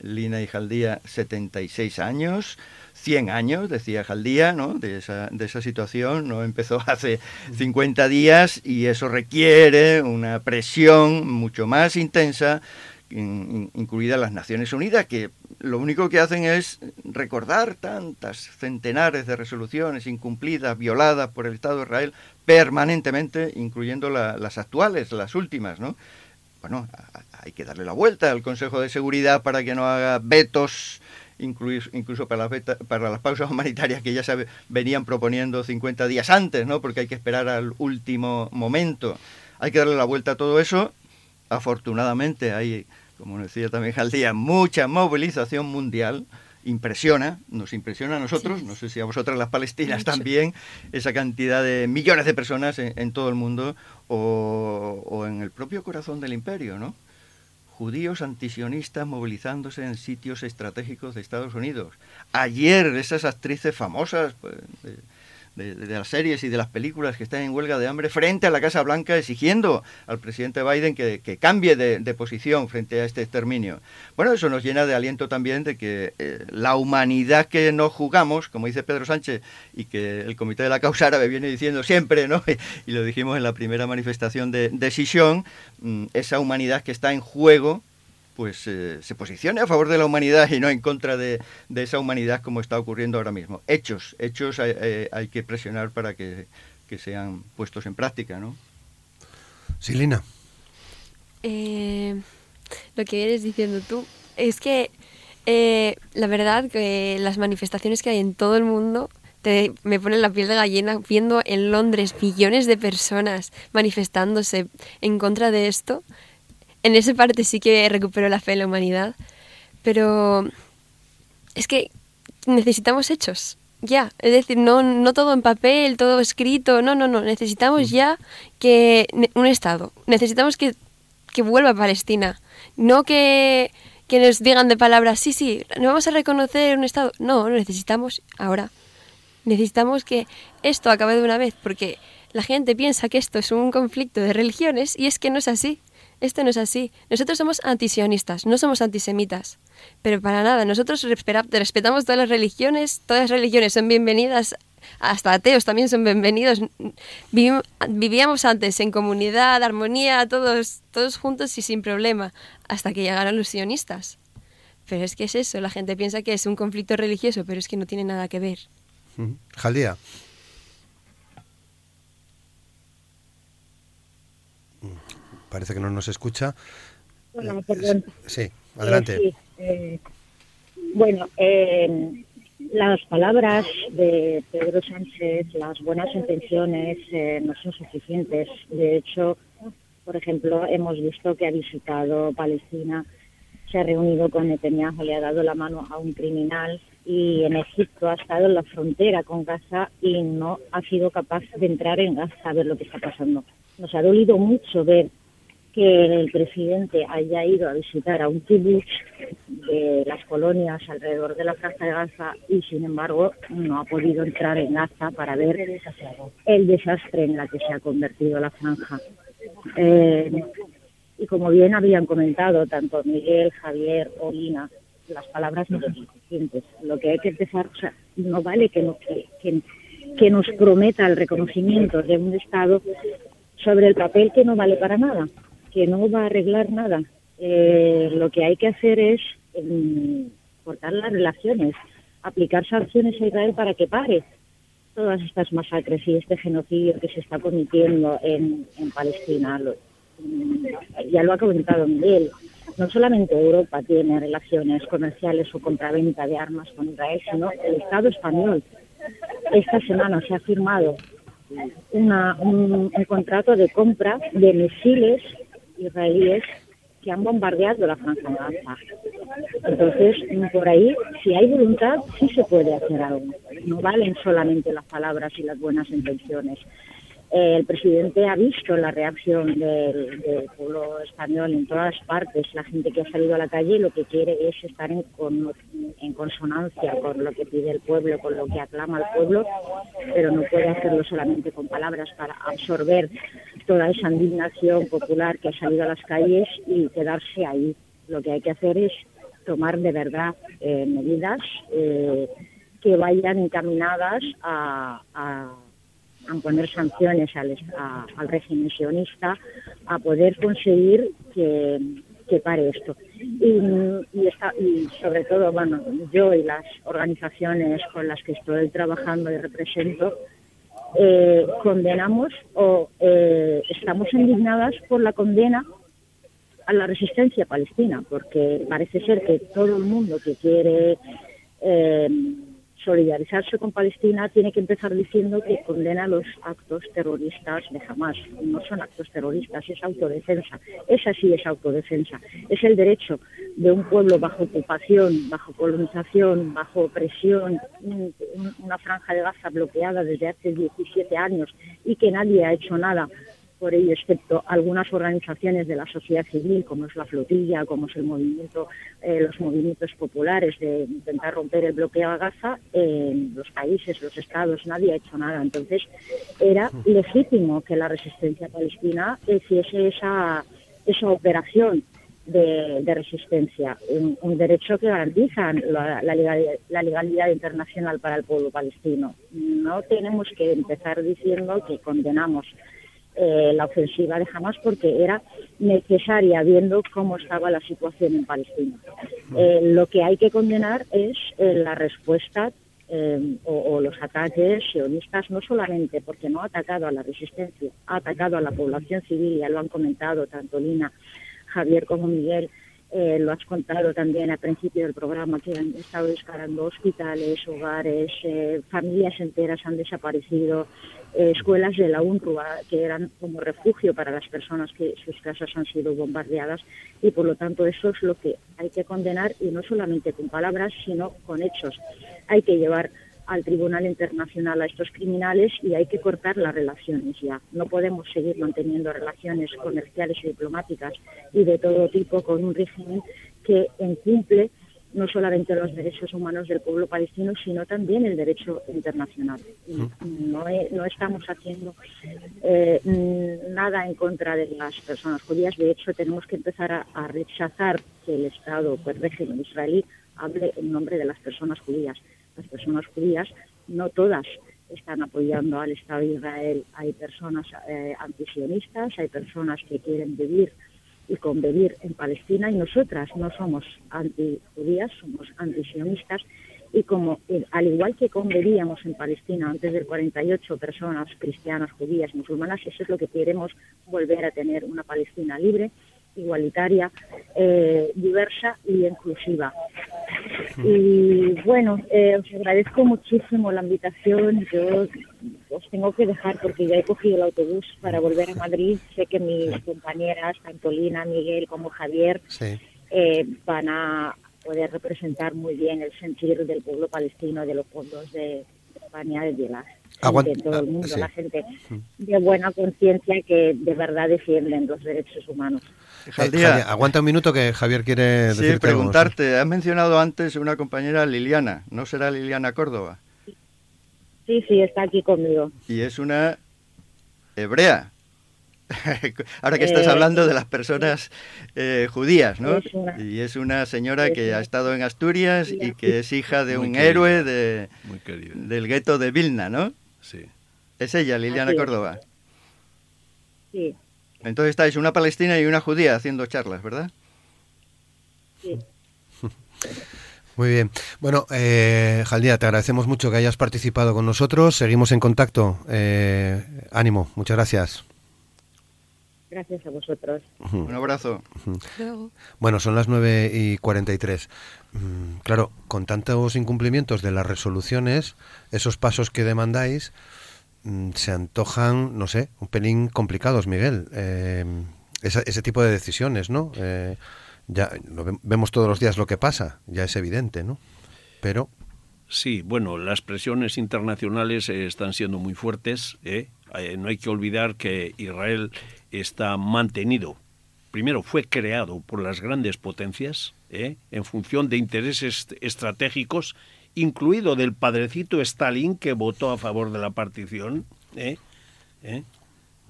Lina y Jaldía, 76 años, 100 años, decía Jaldía, ¿no? de, esa, de esa situación, no empezó hace 50 días y eso requiere una presión mucho más intensa, incluidas las Naciones Unidas, que lo único que hacen es recordar tantas centenares de resoluciones incumplidas, violadas por el Estado de Israel permanentemente, incluyendo las actuales, las últimas, ¿no? Bueno, hay que darle la vuelta al Consejo de Seguridad para que no haga vetos, incluso, para, las para las pausas humanitarias que ya se venían proponiendo 50 días antes, ¿no? porque hay que esperar al último momento. Hay que darle la vuelta a todo eso. Afortunadamente hay, como decía también Jaldía, mucha movilización mundial impresiona, nos impresiona a nosotros, no sé si a vosotras las palestinas también, esa cantidad de millones de personas en, todo el mundo o, o, en el propio corazón del imperio, ¿no? judíos antisionistas movilizándose en sitios estratégicos de Estados Unidos. Ayer esas actrices famosas, pues, de, las series y de las películas que están en huelga de hambre frente a la Casa Blanca exigiendo al presidente Biden que, cambie de, posición frente a este exterminio. Bueno, eso nos llena de aliento también de que eh, la humanidad que nos jugamos, como dice Pedro Sánchez, y que el Comité de la Causa Árabe viene diciendo siempre, ¿no? y lo dijimos en la primera manifestación de decisión, mm, esa humanidad que está en juego pues eh, se posicione a favor de la humanidad y no en contra de, esa humanidad como está ocurriendo ahora mismo. Hechos, hechos hay, eh, que presionar para que, sean puestos en práctica, ¿no? Silina. Eh, lo que vienes diciendo tú es que la verdad que las manifestaciones que hay en todo el mundo te, me ponen la piel de gallina viendo en Londres millones de personas manifestándose en contra de esto en esa parte sí que recupero la fe en la humanidad, pero es que necesitamos hechos, ya. Es decir, no, no todo en papel, todo escrito, no, no, no. Necesitamos ya que un Estado. Necesitamos que, que vuelva a Palestina. No que, que nos digan de palabras, sí, sí, no vamos a reconocer un Estado. No, lo necesitamos ahora. Necesitamos que esto acabe de una vez, porque la gente piensa que esto es un conflicto de religiones y es que no es así. Esto no es así. Nosotros somos antisionistas, no somos antisemitas. Pero para nada, nosotros respetamos todas las religiones, todas las religiones son bienvenidas, hasta ateos también son bienvenidos. Vivíamos antes en comunidad, armonía, todos, todos juntos y sin problema, hasta que llegaron los sionistas. Pero es que es eso, la gente piensa que es un conflicto religioso, pero es que no tiene nada que ver. Jaldía. Parece que no nos escucha. Bueno, perdón. Sí, adelante. Eh, bueno, eh, las palabras de Pedro Sánchez, las buenas intenciones eh, no son suficientes. De hecho, por ejemplo, hemos visto que ha visitado Palestina, se ha reunido con Netanyahu, le ha dado la mano a un criminal y en Egipto ha estado en la frontera con Gaza y no ha sido capaz de entrar en Gaza a ver lo que está pasando. Nos ha dolido mucho ver que el presidente haya ido a visitar a un kibbutz de las colonias alrededor de la franja de Gaza y sin embargo no ha podido entrar en Gaza para ver el desastre en la que se ha convertido la franja. Eh, y como bien habían comentado tanto Miguel, Javier o Lina, las palabras no son suficientes. Lo que hay que empezar, o sea, no vale que, que, que nos prometa el reconocimiento de un Estado sobre el papel que no vale para nada que no va a arreglar nada. Eh, lo que hay que hacer es mm, cortar las relaciones, aplicar sanciones a Israel para que pare todas estas masacres y este genocidio que se está cometiendo en, Palestina. Mm, ya lo ha comentado Miguel. No solamente Europa tiene relaciones comerciales o compraventa de armas con Israel, sino el Estado español. Esta semana se ha firmado un contrato de compra de misiles israelíes que han bombardeado la franja de Gaza. Entonces, por ahí, si hay voluntad, sí se puede hacer algo. No valen solamente las palabras y las buenas intenciones. El presidente ha visto la reacción del, pueblo español en todas partes. La gente que ha salido a la calle lo que quiere es estar en, consonancia con lo que pide el pueblo, con lo que aclama el pueblo, pero no puede hacerlo solamente con palabras para absorber toda esa indignación popular que ha salido a las calles y quedarse ahí. Lo que hay que hacer es tomar de verdad eh, medidas eh, que vayan encaminadas a poner sanciones al, al régimen sionista, a poder conseguir que, pare esto. Y, y, sobre todo, bueno, yo y las organizaciones con las que estoy trabajando y represento, eh, condenamos o eh, estamos indignadas por la condena a la resistencia palestina, porque parece ser que todo el mundo que quiere eh, solidarizarse con Palestina tiene que empezar diciendo que condena los actos terroristas de Hamas. No son actos terroristas, es autodefensa. Esa sí es autodefensa. Es el derecho de un pueblo bajo ocupación, bajo colonización, bajo opresión, una franja de Gaza bloqueada desde hace 17 años y que nadie ha hecho nada por ello, excepto algunas organizaciones de la sociedad civil, como es la flotilla, como es el movimiento, eh, los movimientos populares de intentar romper el bloqueo a Gaza, en los países, los estados, nadie ha hecho nada. Entonces, era legítimo que la resistencia palestina hiciese esa, esa operación de, resistencia, un, derecho que garantiza la, legalidad, la, legalidad, internacional para el pueblo palestino. No tenemos que empezar diciendo que condenamos eh, la ofensiva de Hamas porque era necesaria viendo cómo estaba la situación en Palestina. Eh, lo que hay que condenar es eh, la respuesta o, los ataques sionistas, no solamente porque no ha atacado a la resistencia, ha atacado a la población civil, ya lo han comentado tanto Lina, Javier como Miguel, lo has contado también al principio del programa, que han estado disparando hospitales, hogares, familias enteras han desaparecido, escuelas de la UNRWA que eran como refugio para las personas que sus casas han sido bombardeadas y por lo tanto eso es lo que hay que condenar y no solamente con palabras sino con hechos. Hay que llevar al Tribunal Internacional a estos criminales y hay que cortar las relaciones ya. No podemos seguir manteniendo relaciones comerciales y diplomáticas y de todo tipo con un régimen que incumple no solamente los derechos humanos del pueblo palestino, sino también el derecho internacional. no, no, estamos haciendo eh, nada en contra de las personas judías. De hecho, tenemos que empezar a, rechazar que el Estado, el régimen israelí, hable en nombre de las personas judías. Las personas judías, no todas están apoyando al Estado de Israel. Hay personas eh, antisionistas, hay personas que quieren vivir y convivir en Palestina y nosotras no somos antijudías, somos antisionistas y como eh, al igual que convivíamos en Palestina antes del 48 personas cristianas, judías, musulmanas, eso es lo que queremos volver a tener, una Palestina libre, igualitaria, eh, diversa y inclusiva. Y bueno, eh, os agradezco muchísimo la invitación. Yo os tengo que dejar porque ya he cogido el autobús para volver a Madrid. Sé que mis compañeras, tanto Lina, Miguel como Javier, eh, van a poder representar muy bien el sentir del pueblo palestino, de los fondos de España, de las de todo el mundo, la gente de buena conciencia que de verdad defienden los derechos humanos. Eh, aguanta un minuto que Javier quiere sí, preguntarte, has mencionado antes una compañera Liliana, ¿no será Liliana Córdoba? Sí, sí, está aquí conmigo. Y es una hebrea. Ahora que estás eh, hablando de las personas eh, judías, ¿no? y es una señora que ha estado en Asturias y que es hija de un héroe de, del gueto de Vilna, ¿no? Sí. Es ella, Liliana Córdoba. Sí. Entonces estáis una palestina y una judía haciendo charlas, ¿verdad? Sí. Muy bien. Bueno, eh, Jaldía, te agradecemos mucho que hayas participado con nosotros. Seguimos en contacto. Eh, ánimo, muchas gracias. Gracias a vosotros. Un abrazo. Bueno, son las 9 y 43. Mm, claro, con tantos incumplimientos de las resoluciones, esos pasos que demandáis, Mm, se antojan, no sé, un pelín complicados, Miguel. Eh, ese, tipo de decisiones, ¿no? Eh, ya vemos todos los días lo que pasa, ya es evidente, ¿no? Pero Sí, bueno, las presiones internacionales eh, están siendo muy fuertes. No hay que olvidar que Israel está mantenido, primero fue creado por las grandes potencias, en función de intereses estratégicos incluido del padrecito Stalin que votó a favor de la partición, ¿eh? ¿Eh?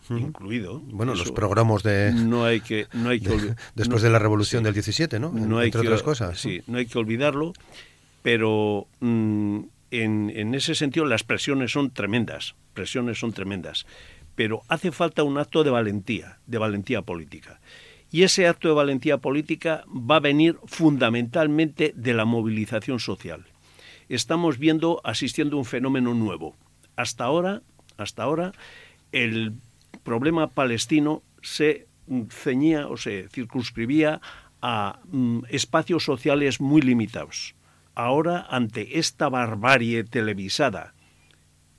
incluido. Bueno, los programas de... No hay que... No hay que después de la revolución del 17, ¿no? no hay Entre que, otras cosas. Sí, no hay que olvidarlo, pero mm, en, en ese sentido las presiones son tremendas, presiones son tremendas, pero hace falta un acto de valentía, de valentía política. Y ese acto de valentía política va a venir fundamentalmente de la movilización social estamos viendo, asistiendo a un fenómeno nuevo. Hasta ahora, hasta ahora, el problema palestino se ceñía o se circunscribía a mm, espacios sociales muy limitados. Ahora, ante esta barbarie televisada,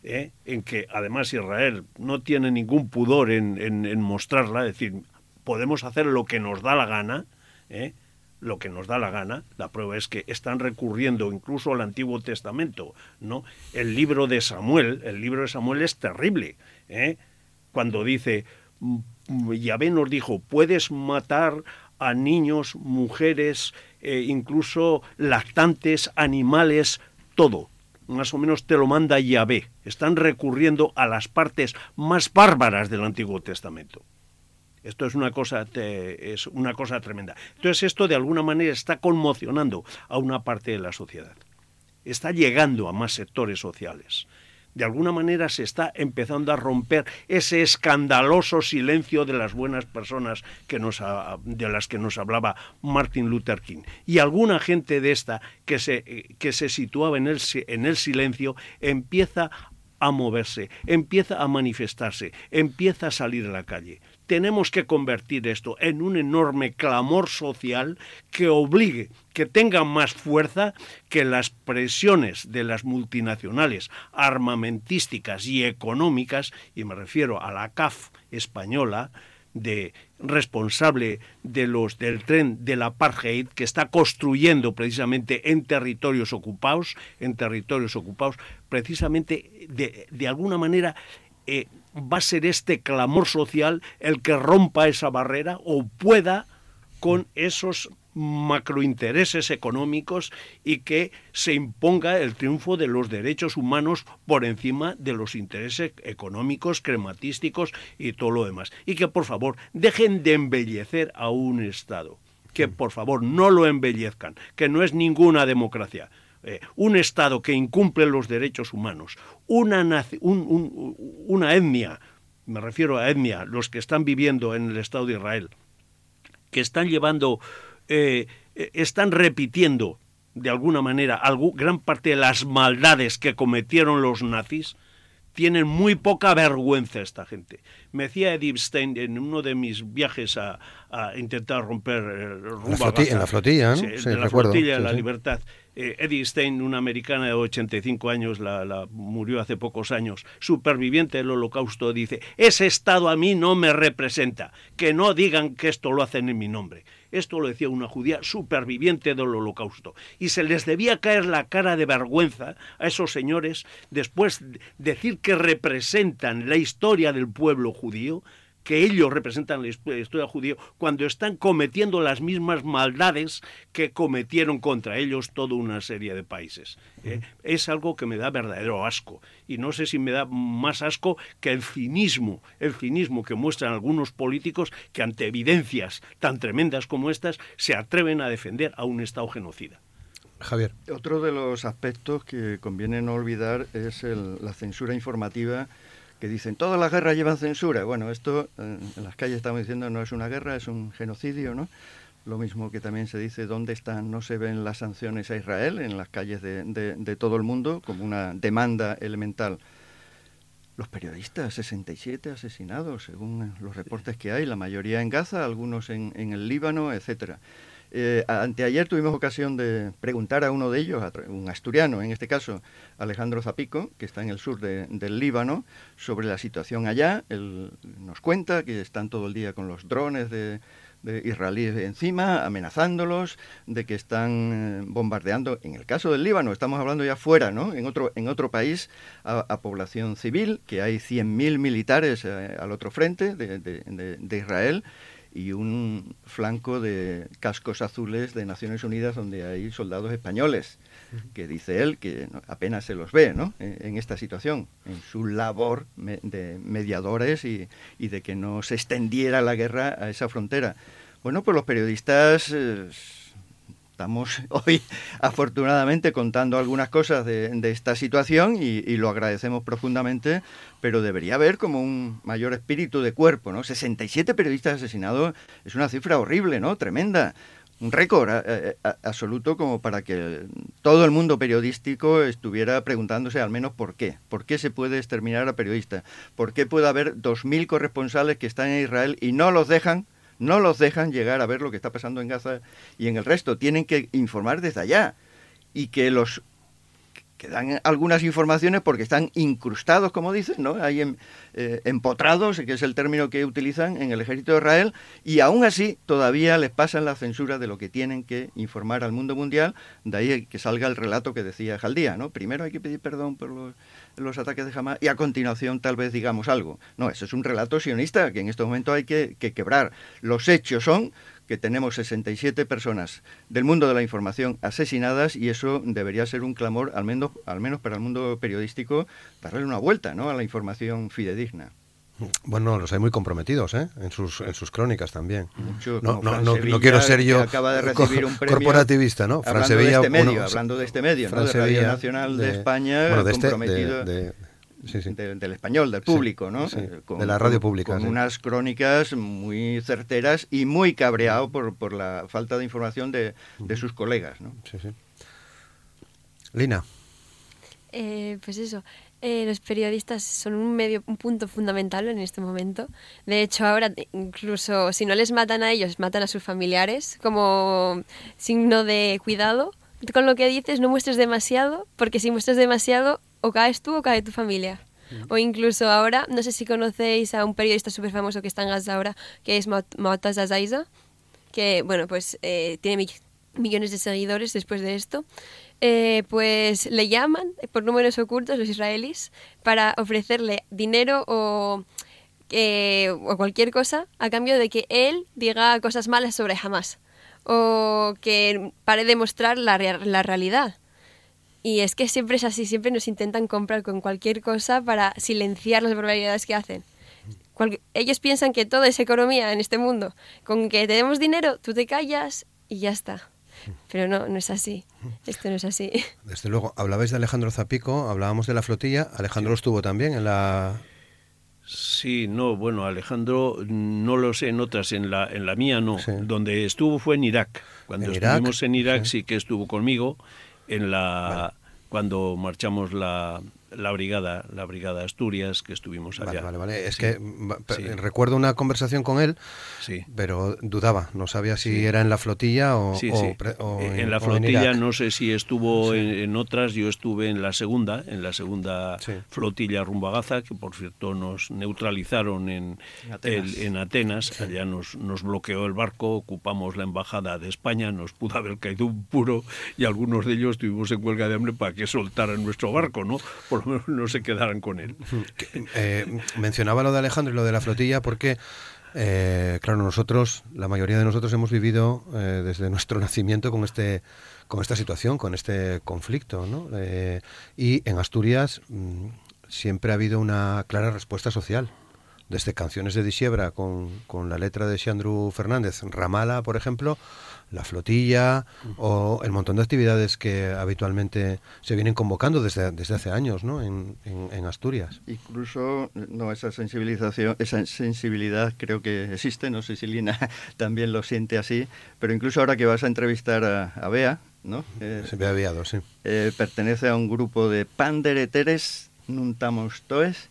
¿eh? en que además Israel no tiene ningún pudor en, en, mostrarla, es decir, podemos hacer lo que nos da la gana, ¿eh? lo que nos da la gana. La prueba es que están recurriendo incluso al Antiguo Testamento, ¿no? El libro de Samuel, el libro de Samuel es terrible, ¿eh? Cuando dice, mm, Yahvé nos dijo, puedes matar a niños, mujeres, eh, incluso lactantes, animales, todo. Más o menos te lo manda Yahvé. Están recurriendo a las partes más bárbaras del Antiguo Testamento. Esto es una cosa es una cosa tremenda. Entonces esto de alguna manera está conmocionando a una parte de la sociedad. Está llegando a más sectores sociales. De alguna manera se está empezando a romper ese escandaloso silencio de las buenas personas que de las que nos hablaba Martin Luther King. Y alguna gente de esta que se, que se situaba en el, en el silencio empieza a moverse, empieza a manifestarse, empieza a salir a la calle tenemos que convertir esto en un enorme clamor social que obligue, que tenga más fuerza que las presiones de las multinacionales armamentísticas y económicas, y me refiero a la CAF española, de responsable de los del tren del apartheid que está construyendo precisamente en territorios ocupados, en territorios ocupados, precisamente de, de alguna manera eh, va a ser este clamor social el que rompa esa barrera o pueda con esos macrointereses económicos y que se imponga el triunfo de los derechos humanos por encima de los intereses económicos, crematísticos y todo lo demás. Y que por favor dejen de embellecer a un Estado. Que por favor no lo embellezcan, que no es ninguna democracia. Eh, un Estado que incumple los derechos humanos, una, una etnia, me refiero a etnia, los que están viviendo en el Estado de Israel, que están llevando, eh, eh, están repitiendo de alguna manera gran parte de las maldades que cometieron los nazis, tienen muy poca vergüenza esta gente. Me decía Edith Stein en uno de mis viajes a, intentar romper el rumbo en la flotilla, ¿no? Sí, la flotilla de la libertad. Eh, Eddie Stein, una americana de 85 años, la, murió hace pocos años, superviviente del holocausto, dice, ese Estado a mí no me representa, que no digan que esto lo hacen en mi nombre. Esto lo decía una judía superviviente del holocausto. Y se les debía caer la cara de vergüenza a esos señores después de decir que representan la historia del pueblo judío, que ellos representan la historia judía cuando están cometiendo las mismas maldades que cometieron contra ellos toda una serie de países. ¿eh? Es algo que me da verdadero asco. Y no sé si me da más asco que el cinismo, el cinismo que muestran algunos políticos que ante evidencias tan tremendas como estas se atreven a defender a un Estado genocida. Javier. Otro de los aspectos que conviene no olvidar es la censura informativa que dicen todas las guerras llevan censura. Bueno, esto eh, en las calles estamos diciendo no es una guerra, es un genocidio, ¿no? Lo mismo que también se dice dónde están, no se ven las sanciones a Israel en las calles de, de, todo el mundo como una demanda elemental. Los periodistas, 67 asesinados, según los reportes que hay, la mayoría en Gaza, algunos en, en el Líbano, etcétera. Eh, anteayer tuvimos ocasión de preguntar a uno de ellos, un asturiano en este caso, Alejandro Zapico, que está en el sur del Líbano, sobre la situación allá. Él nos cuenta que están todo el día con los drones de, israelíes encima, amenazándolos, de que están eh, bombardeando, en el caso del Líbano, estamos hablando ya fuera, ¿no? En otro, en otro país, a, población civil, que hay 100.000 militares eh, al otro frente de, de Israel y un flanco de cascos azules de Naciones Unidas donde hay soldados españoles, que dice él que apenas se los ve ¿no? en, esta situación, en su labor de mediadores y, y, de que no se extendiera la guerra a esa frontera. Bueno, pues los periodistas... Eh, estamos hoy afortunadamente contando algunas cosas de, esta situación y, lo agradecemos profundamente, pero debería haber como un mayor espíritu de cuerpo, ¿no? 67 periodistas asesinados es una cifra horrible, ¿no? Tremenda. Un récord absoluto como para que todo el mundo periodístico estuviera preguntándose al menos por qué. ¿Por qué se puede exterminar a periodistas? ¿Por qué puede haber 2.000 corresponsales que están en Israel y no los dejan no los dejan llegar a ver lo que está pasando en Gaza y en el resto. Tienen que informar desde allá. Y que los que dan algunas informaciones porque están incrustados, como dicen, ¿no? Hay eh, empotrados, que es el término que utilizan en el ejército de Israel, y aún así todavía les pasan la censura de lo que tienen que informar al mundo mundial, de ahí que salga el relato que decía Jaldía, ¿no? Primero hay que pedir perdón por los los ataques de Hamas y a continuación tal vez digamos algo. No, eso es un relato sionista que en este momento hay que, quebrar. Los hechos son que tenemos 67 personas del mundo de la información asesinadas y eso debería ser un clamor, al menos, al menos para el mundo periodístico, darle una vuelta ¿no? a la información fidedigna. Bueno, los hay muy comprometidos, ¿eh? En sus, en sus crónicas también. no, no, no, quiero ser yo acaba de recibir un premio corporativista, ¿no? Fran hablando de este medio, hablando de este medio, ¿no? De Radio Nacional de, España, bueno, de este, comprometido de, sí, sí. del español, del público, ¿no? Eh, de la radio pública. Con, unas crónicas muy certeras y muy cabreado por, por la falta de información de, de sus colegas, ¿no? Sí, sí. Lina. Eh, pues eso, eh, los periodistas son un medio, un punto fundamental en este momento. De hecho, ahora incluso si no les matan a ellos, matan a sus familiares como signo de cuidado. Con lo que dices, no muestres demasiado, porque si muestras demasiado, o caes tú o cae tu familia. O incluso ahora, no sé si conocéis a un periodista súper famoso que está en Gaza ahora, que es Mautas Zaiza, que, bueno, pues eh, tiene millones de seguidores después de esto. Eh, pues le llaman por números ocultos los israelíes para ofrecerle dinero o, o cualquier cosa a cambio de que él diga cosas malas sobre Hamas o que pare de mostrar la, la realidad. Y es que siempre es así, siempre nos intentan comprar con cualquier cosa para silenciar las barbaridades que hacen. ellos piensan que todo es economía en este mundo. Con que tenemos dinero, tú te callas y ya está. Pero no, no es así. Esto no es así. Desde luego, hablabais de Alejandro Zapico, hablábamos de la flotilla. Alejandro estuvo también en la Sí, no, bueno, Alejandro no lo sé en otras, en la, en la mía no. Donde estuvo fue en Irak. Cuando estuvimos en Irak sí. que estuvo conmigo en la cuando marchamos la, la brigada, la brigada Asturias, que estuvimos allá. Vale, vale, vale. Es que recuerdo una conversación con él, sí. pero dudaba, no sabía si era en la flotilla o, en, la flotilla. no sé si estuvo en, otras, yo estuve en la segunda, en la segunda flotilla rumbo a Gaza, que por cierto nos neutralizaron en Atenas, en Atenas. allá nos, nos bloqueó el barco, ocupamos la embajada de España, nos pudo haber caído un puro y algunos de ellos estuvimos en huelga de hambre para que soltaran nuestro barco, ¿no? Por lo menos no se quedaran con él. Eh, mencionaba lo de Alejandro y lo de la flotilla porque, eh, claro, nosotros, la mayoría de nosotros hemos vivido eh, desde nuestro nacimiento con este con esta situación, con este conflicto, ¿no? y en Asturias mm, siempre ha habido una clara respuesta social desde canciones de Disiebra con, con la letra de Xandru Fernández, Ramala, por ejemplo, la flotilla o el montón de actividades que habitualmente se vienen convocando desde, desde hace años ¿no? en, en, Asturias. Incluso no esa sensibilización, esa sensibilidad creo que existe, no sé si Lina también lo siente así, pero incluso ahora que vas a entrevistar a, Bea, ¿no? Eh, se ve aviado, sí. Eh, pertenece a un grupo de pandereteres, nuntamos toes,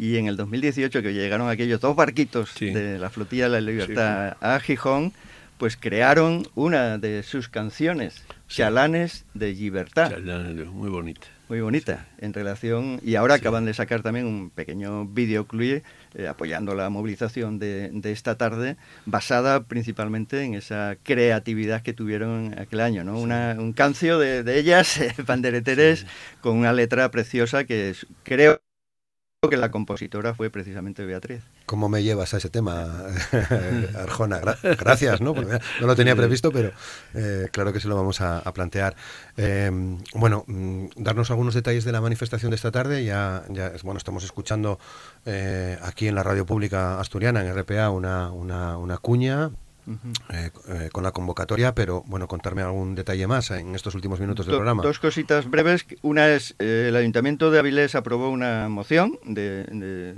y en el 2018 que llegaron aquellos dos barquitos de la flotilla de la libertad a Gijón, pues crearon una de sus canciones, Chalanes de Libertad. muy bonita. Muy bonita, en relación... Y ahora acaban de sacar también un pequeño videoclip eh, apoyando la movilización de, esta tarde, basada principalmente en esa creatividad que tuvieron aquel año, ¿no? un cancio de, de ellas, pandereteres, con una letra preciosa que creo que la compositora fue precisamente Beatriz. ¿Cómo me llevas a ese tema, Arjona? gracias, ¿no? no lo tenía previsto, pero eh, claro que se lo vamos a, plantear. Em, bueno, mm, darnos algunos detalles de la manifestación de esta tarde. Ya, ya bueno, estamos escuchando eh, aquí en la radio pública asturiana, en RPA, una, una, una cuña eh, eh, con la convocatoria, pero bueno, contarme algún detalle más en estos últimos minutos del programa. Dos cositas breves. Una es, eh, el Ayuntamiento de Avilés aprobó una moción de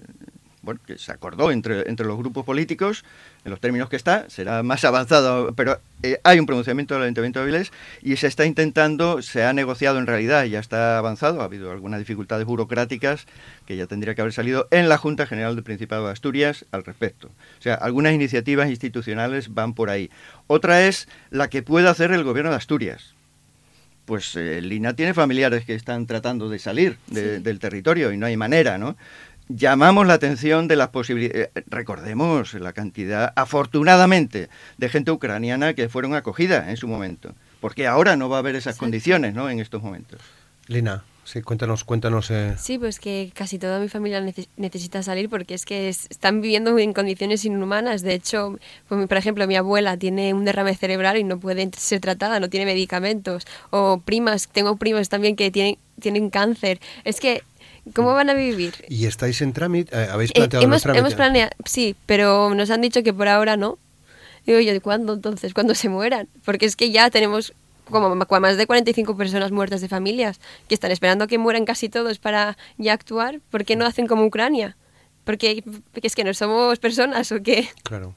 bueno, que se acordó entre, entre los grupos políticos, en los términos que está, será más avanzado, pero eh, hay un pronunciamiento del Ayuntamiento de Avilés y se está intentando, se ha negociado en realidad, ya está avanzado, ha habido algunas dificultades burocráticas que ya tendría que haber salido en la Junta General del Principado de Asturias al respecto. O sea, algunas iniciativas institucionales van por ahí. Otra es la que puede hacer el Gobierno de Asturias pues eh, Lina tiene familiares que están tratando de salir del territorio y no hay manera, ¿no? Llamamos la atención de las posibilidades. Eh, recordemos la cantidad, afortunadamente, de gente ucraniana que fueron acogidas en su momento, porque ahora no va a haber esas condiciones ¿no? en estos momentos. Lina. Sí, cuéntanos, cuéntanos. Eh. Sí, pues que casi toda mi familia necesita salir porque es que están viviendo en condiciones inhumanas. De hecho, pues, por ejemplo, mi abuela tiene un derrame cerebral y no puede ser tratada, no tiene medicamentos. O primas, tengo primas también que tienen, tienen cáncer. Es que ¿Cómo van a vivir? ¿Y estáis en trámite? Eh, ¿Habéis planteado hemos, hemos planeado, sí, pero nos han dicho que por ahora no. Digo yo, ¿cuándo entonces? ¿Cuándo se mueran? Porque es que ya tenemos como más de 45 personas muertas de familias que están esperando que mueran casi todos para ya actuar. ¿Por qué no hacen como Ucrania? Porque, es que no somos personas o qué. Claro.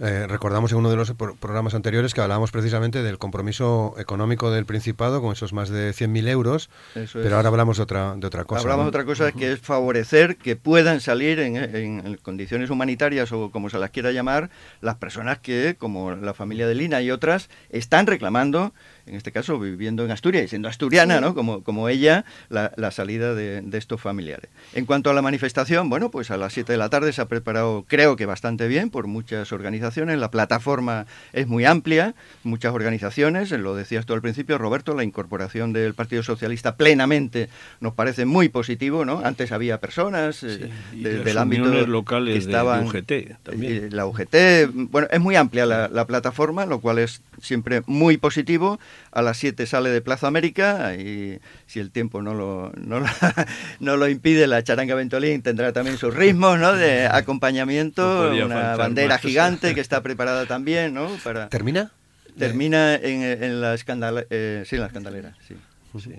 Eh, recordamos en uno de los programas anteriores que hablábamos precisamente del compromiso económico del Principado con esos más de 100.000 euros, pero ahora hablamos de otra, de otra cosa. Hablamos de otra cosa que es favorecer que puedan salir en, en, condiciones humanitarias o como se las quiera llamar las personas que, como la familia de Lina y otras, están reclamando en este caso viviendo en Asturias y siendo asturiana, ¿no? Como, como ella, la, salida de, estos familiares. En cuanto a la manifestación, bueno, pues a las 7 de la tarde se ha preparado, creo que bastante bien, por muchas organizaciones. La plataforma es muy amplia, muchas organizaciones, lo decías tú al principio, Roberto, la incorporación del Partido Socialista plenamente nos parece muy positivo, ¿no? Antes había personas eh, del ámbito locales que estaban, de, UGT también. La UGT, bueno, es muy amplia la, la plataforma, lo cual es siempre muy positivo a las 7 sale de Plaza América y si el tiempo no lo, no lo, impide, la charanga Ventolín tendrá también sus ritmos ¿no? de acompañamiento, una bandera gigante que está preparada también. ¿no? Para... ¿Termina? Termina en, en la, escandal eh, sí, en la escandalera, sí. sí.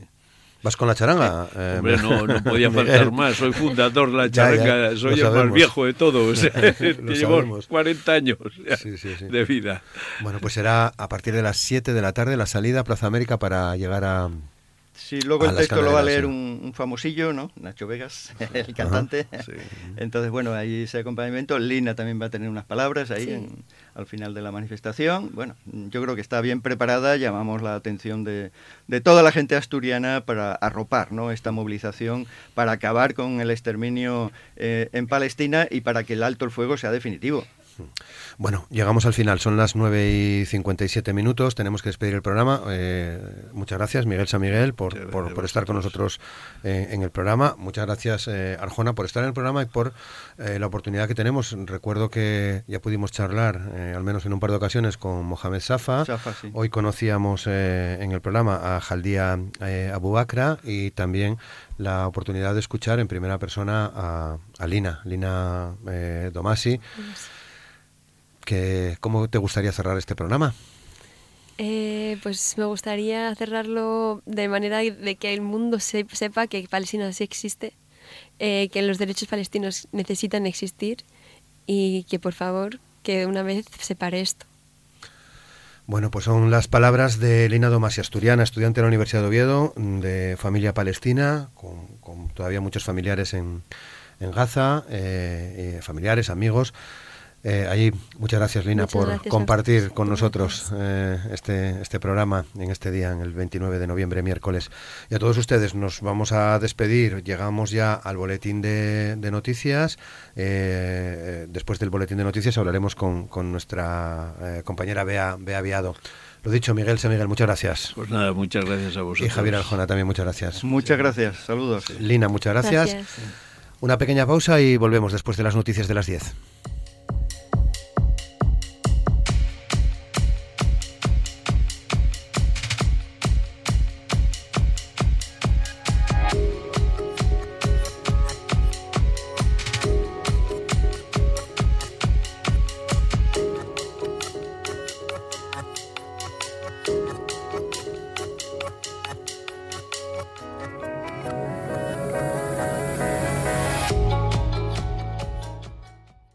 ¿Vas con la charanga? Eh, Hombre, no, no podía faltar más. Soy fundador de la charanga, soy el más viejo de todos. Llevo 40 años de vida. Bueno, pues será a partir de las 7 de la tarde la salida a Plaza América para llegar a, Sí, luego el texto lo va a leer un, famosillo, ¿no? Nacho Vegas, el cantante. Entonces, bueno, ahí ese acompañamiento. Lina también va a tener unas palabras ahí al final de la manifestación. Bueno, yo creo que está bien preparada. Llamamos la atención de, de toda la gente asturiana para arropar ¿no? esta movilización, para acabar con el exterminio eh, en Palestina y para que el alto el fuego sea definitivo. Bueno, llegamos al final, son las 9 y 57 minutos, tenemos que despedir el programa. Eh, muchas gracias, Miguel San Miguel, por, estar con nosotros eh, en el programa. Muchas gracias, eh, Arjona, por estar en el programa y por la oportunidad que tenemos. Recuerdo que ya pudimos charlar, al menos en un par de ocasiones, con Mohamed Safa. Hoy conocíamos en el programa a Jaldía Abubakra y también la oportunidad de escuchar en primera persona a, a Lina, Lina Domasi. ¿Cómo te gustaría cerrar este programa? Eh, pues me gustaría cerrarlo de manera de que el mundo sepa que Palestina sí existe, eh, que los derechos palestinos necesitan existir y que por favor que una vez se pare esto. Bueno, pues son las palabras de Lina Domasi, asturiana, estudiante de la Universidad de Oviedo, de familia palestina, con, todavía muchos familiares en, Gaza, eh, familiares, amigos. Eh, allí, muchas gracias Lina por compartir con nosotros eh, este, este programa en este día, en el 29 de noviembre, miércoles. Y a todos ustedes nos vamos a despedir. Llegamos ya al boletín de, noticias. Eh, después del boletín de noticias hablaremos con, con nuestra compañera Bea, Bea Viado. Lo dicho, Miguel San Miguel, muchas gracias. Pues nada, muchas gracias a vosotros. Y Javier Aljona también, muchas gracias. Muchas gracias, saludos. Lina, muchas gracias. Una pequeña pausa y volvemos después de las noticias de las 10.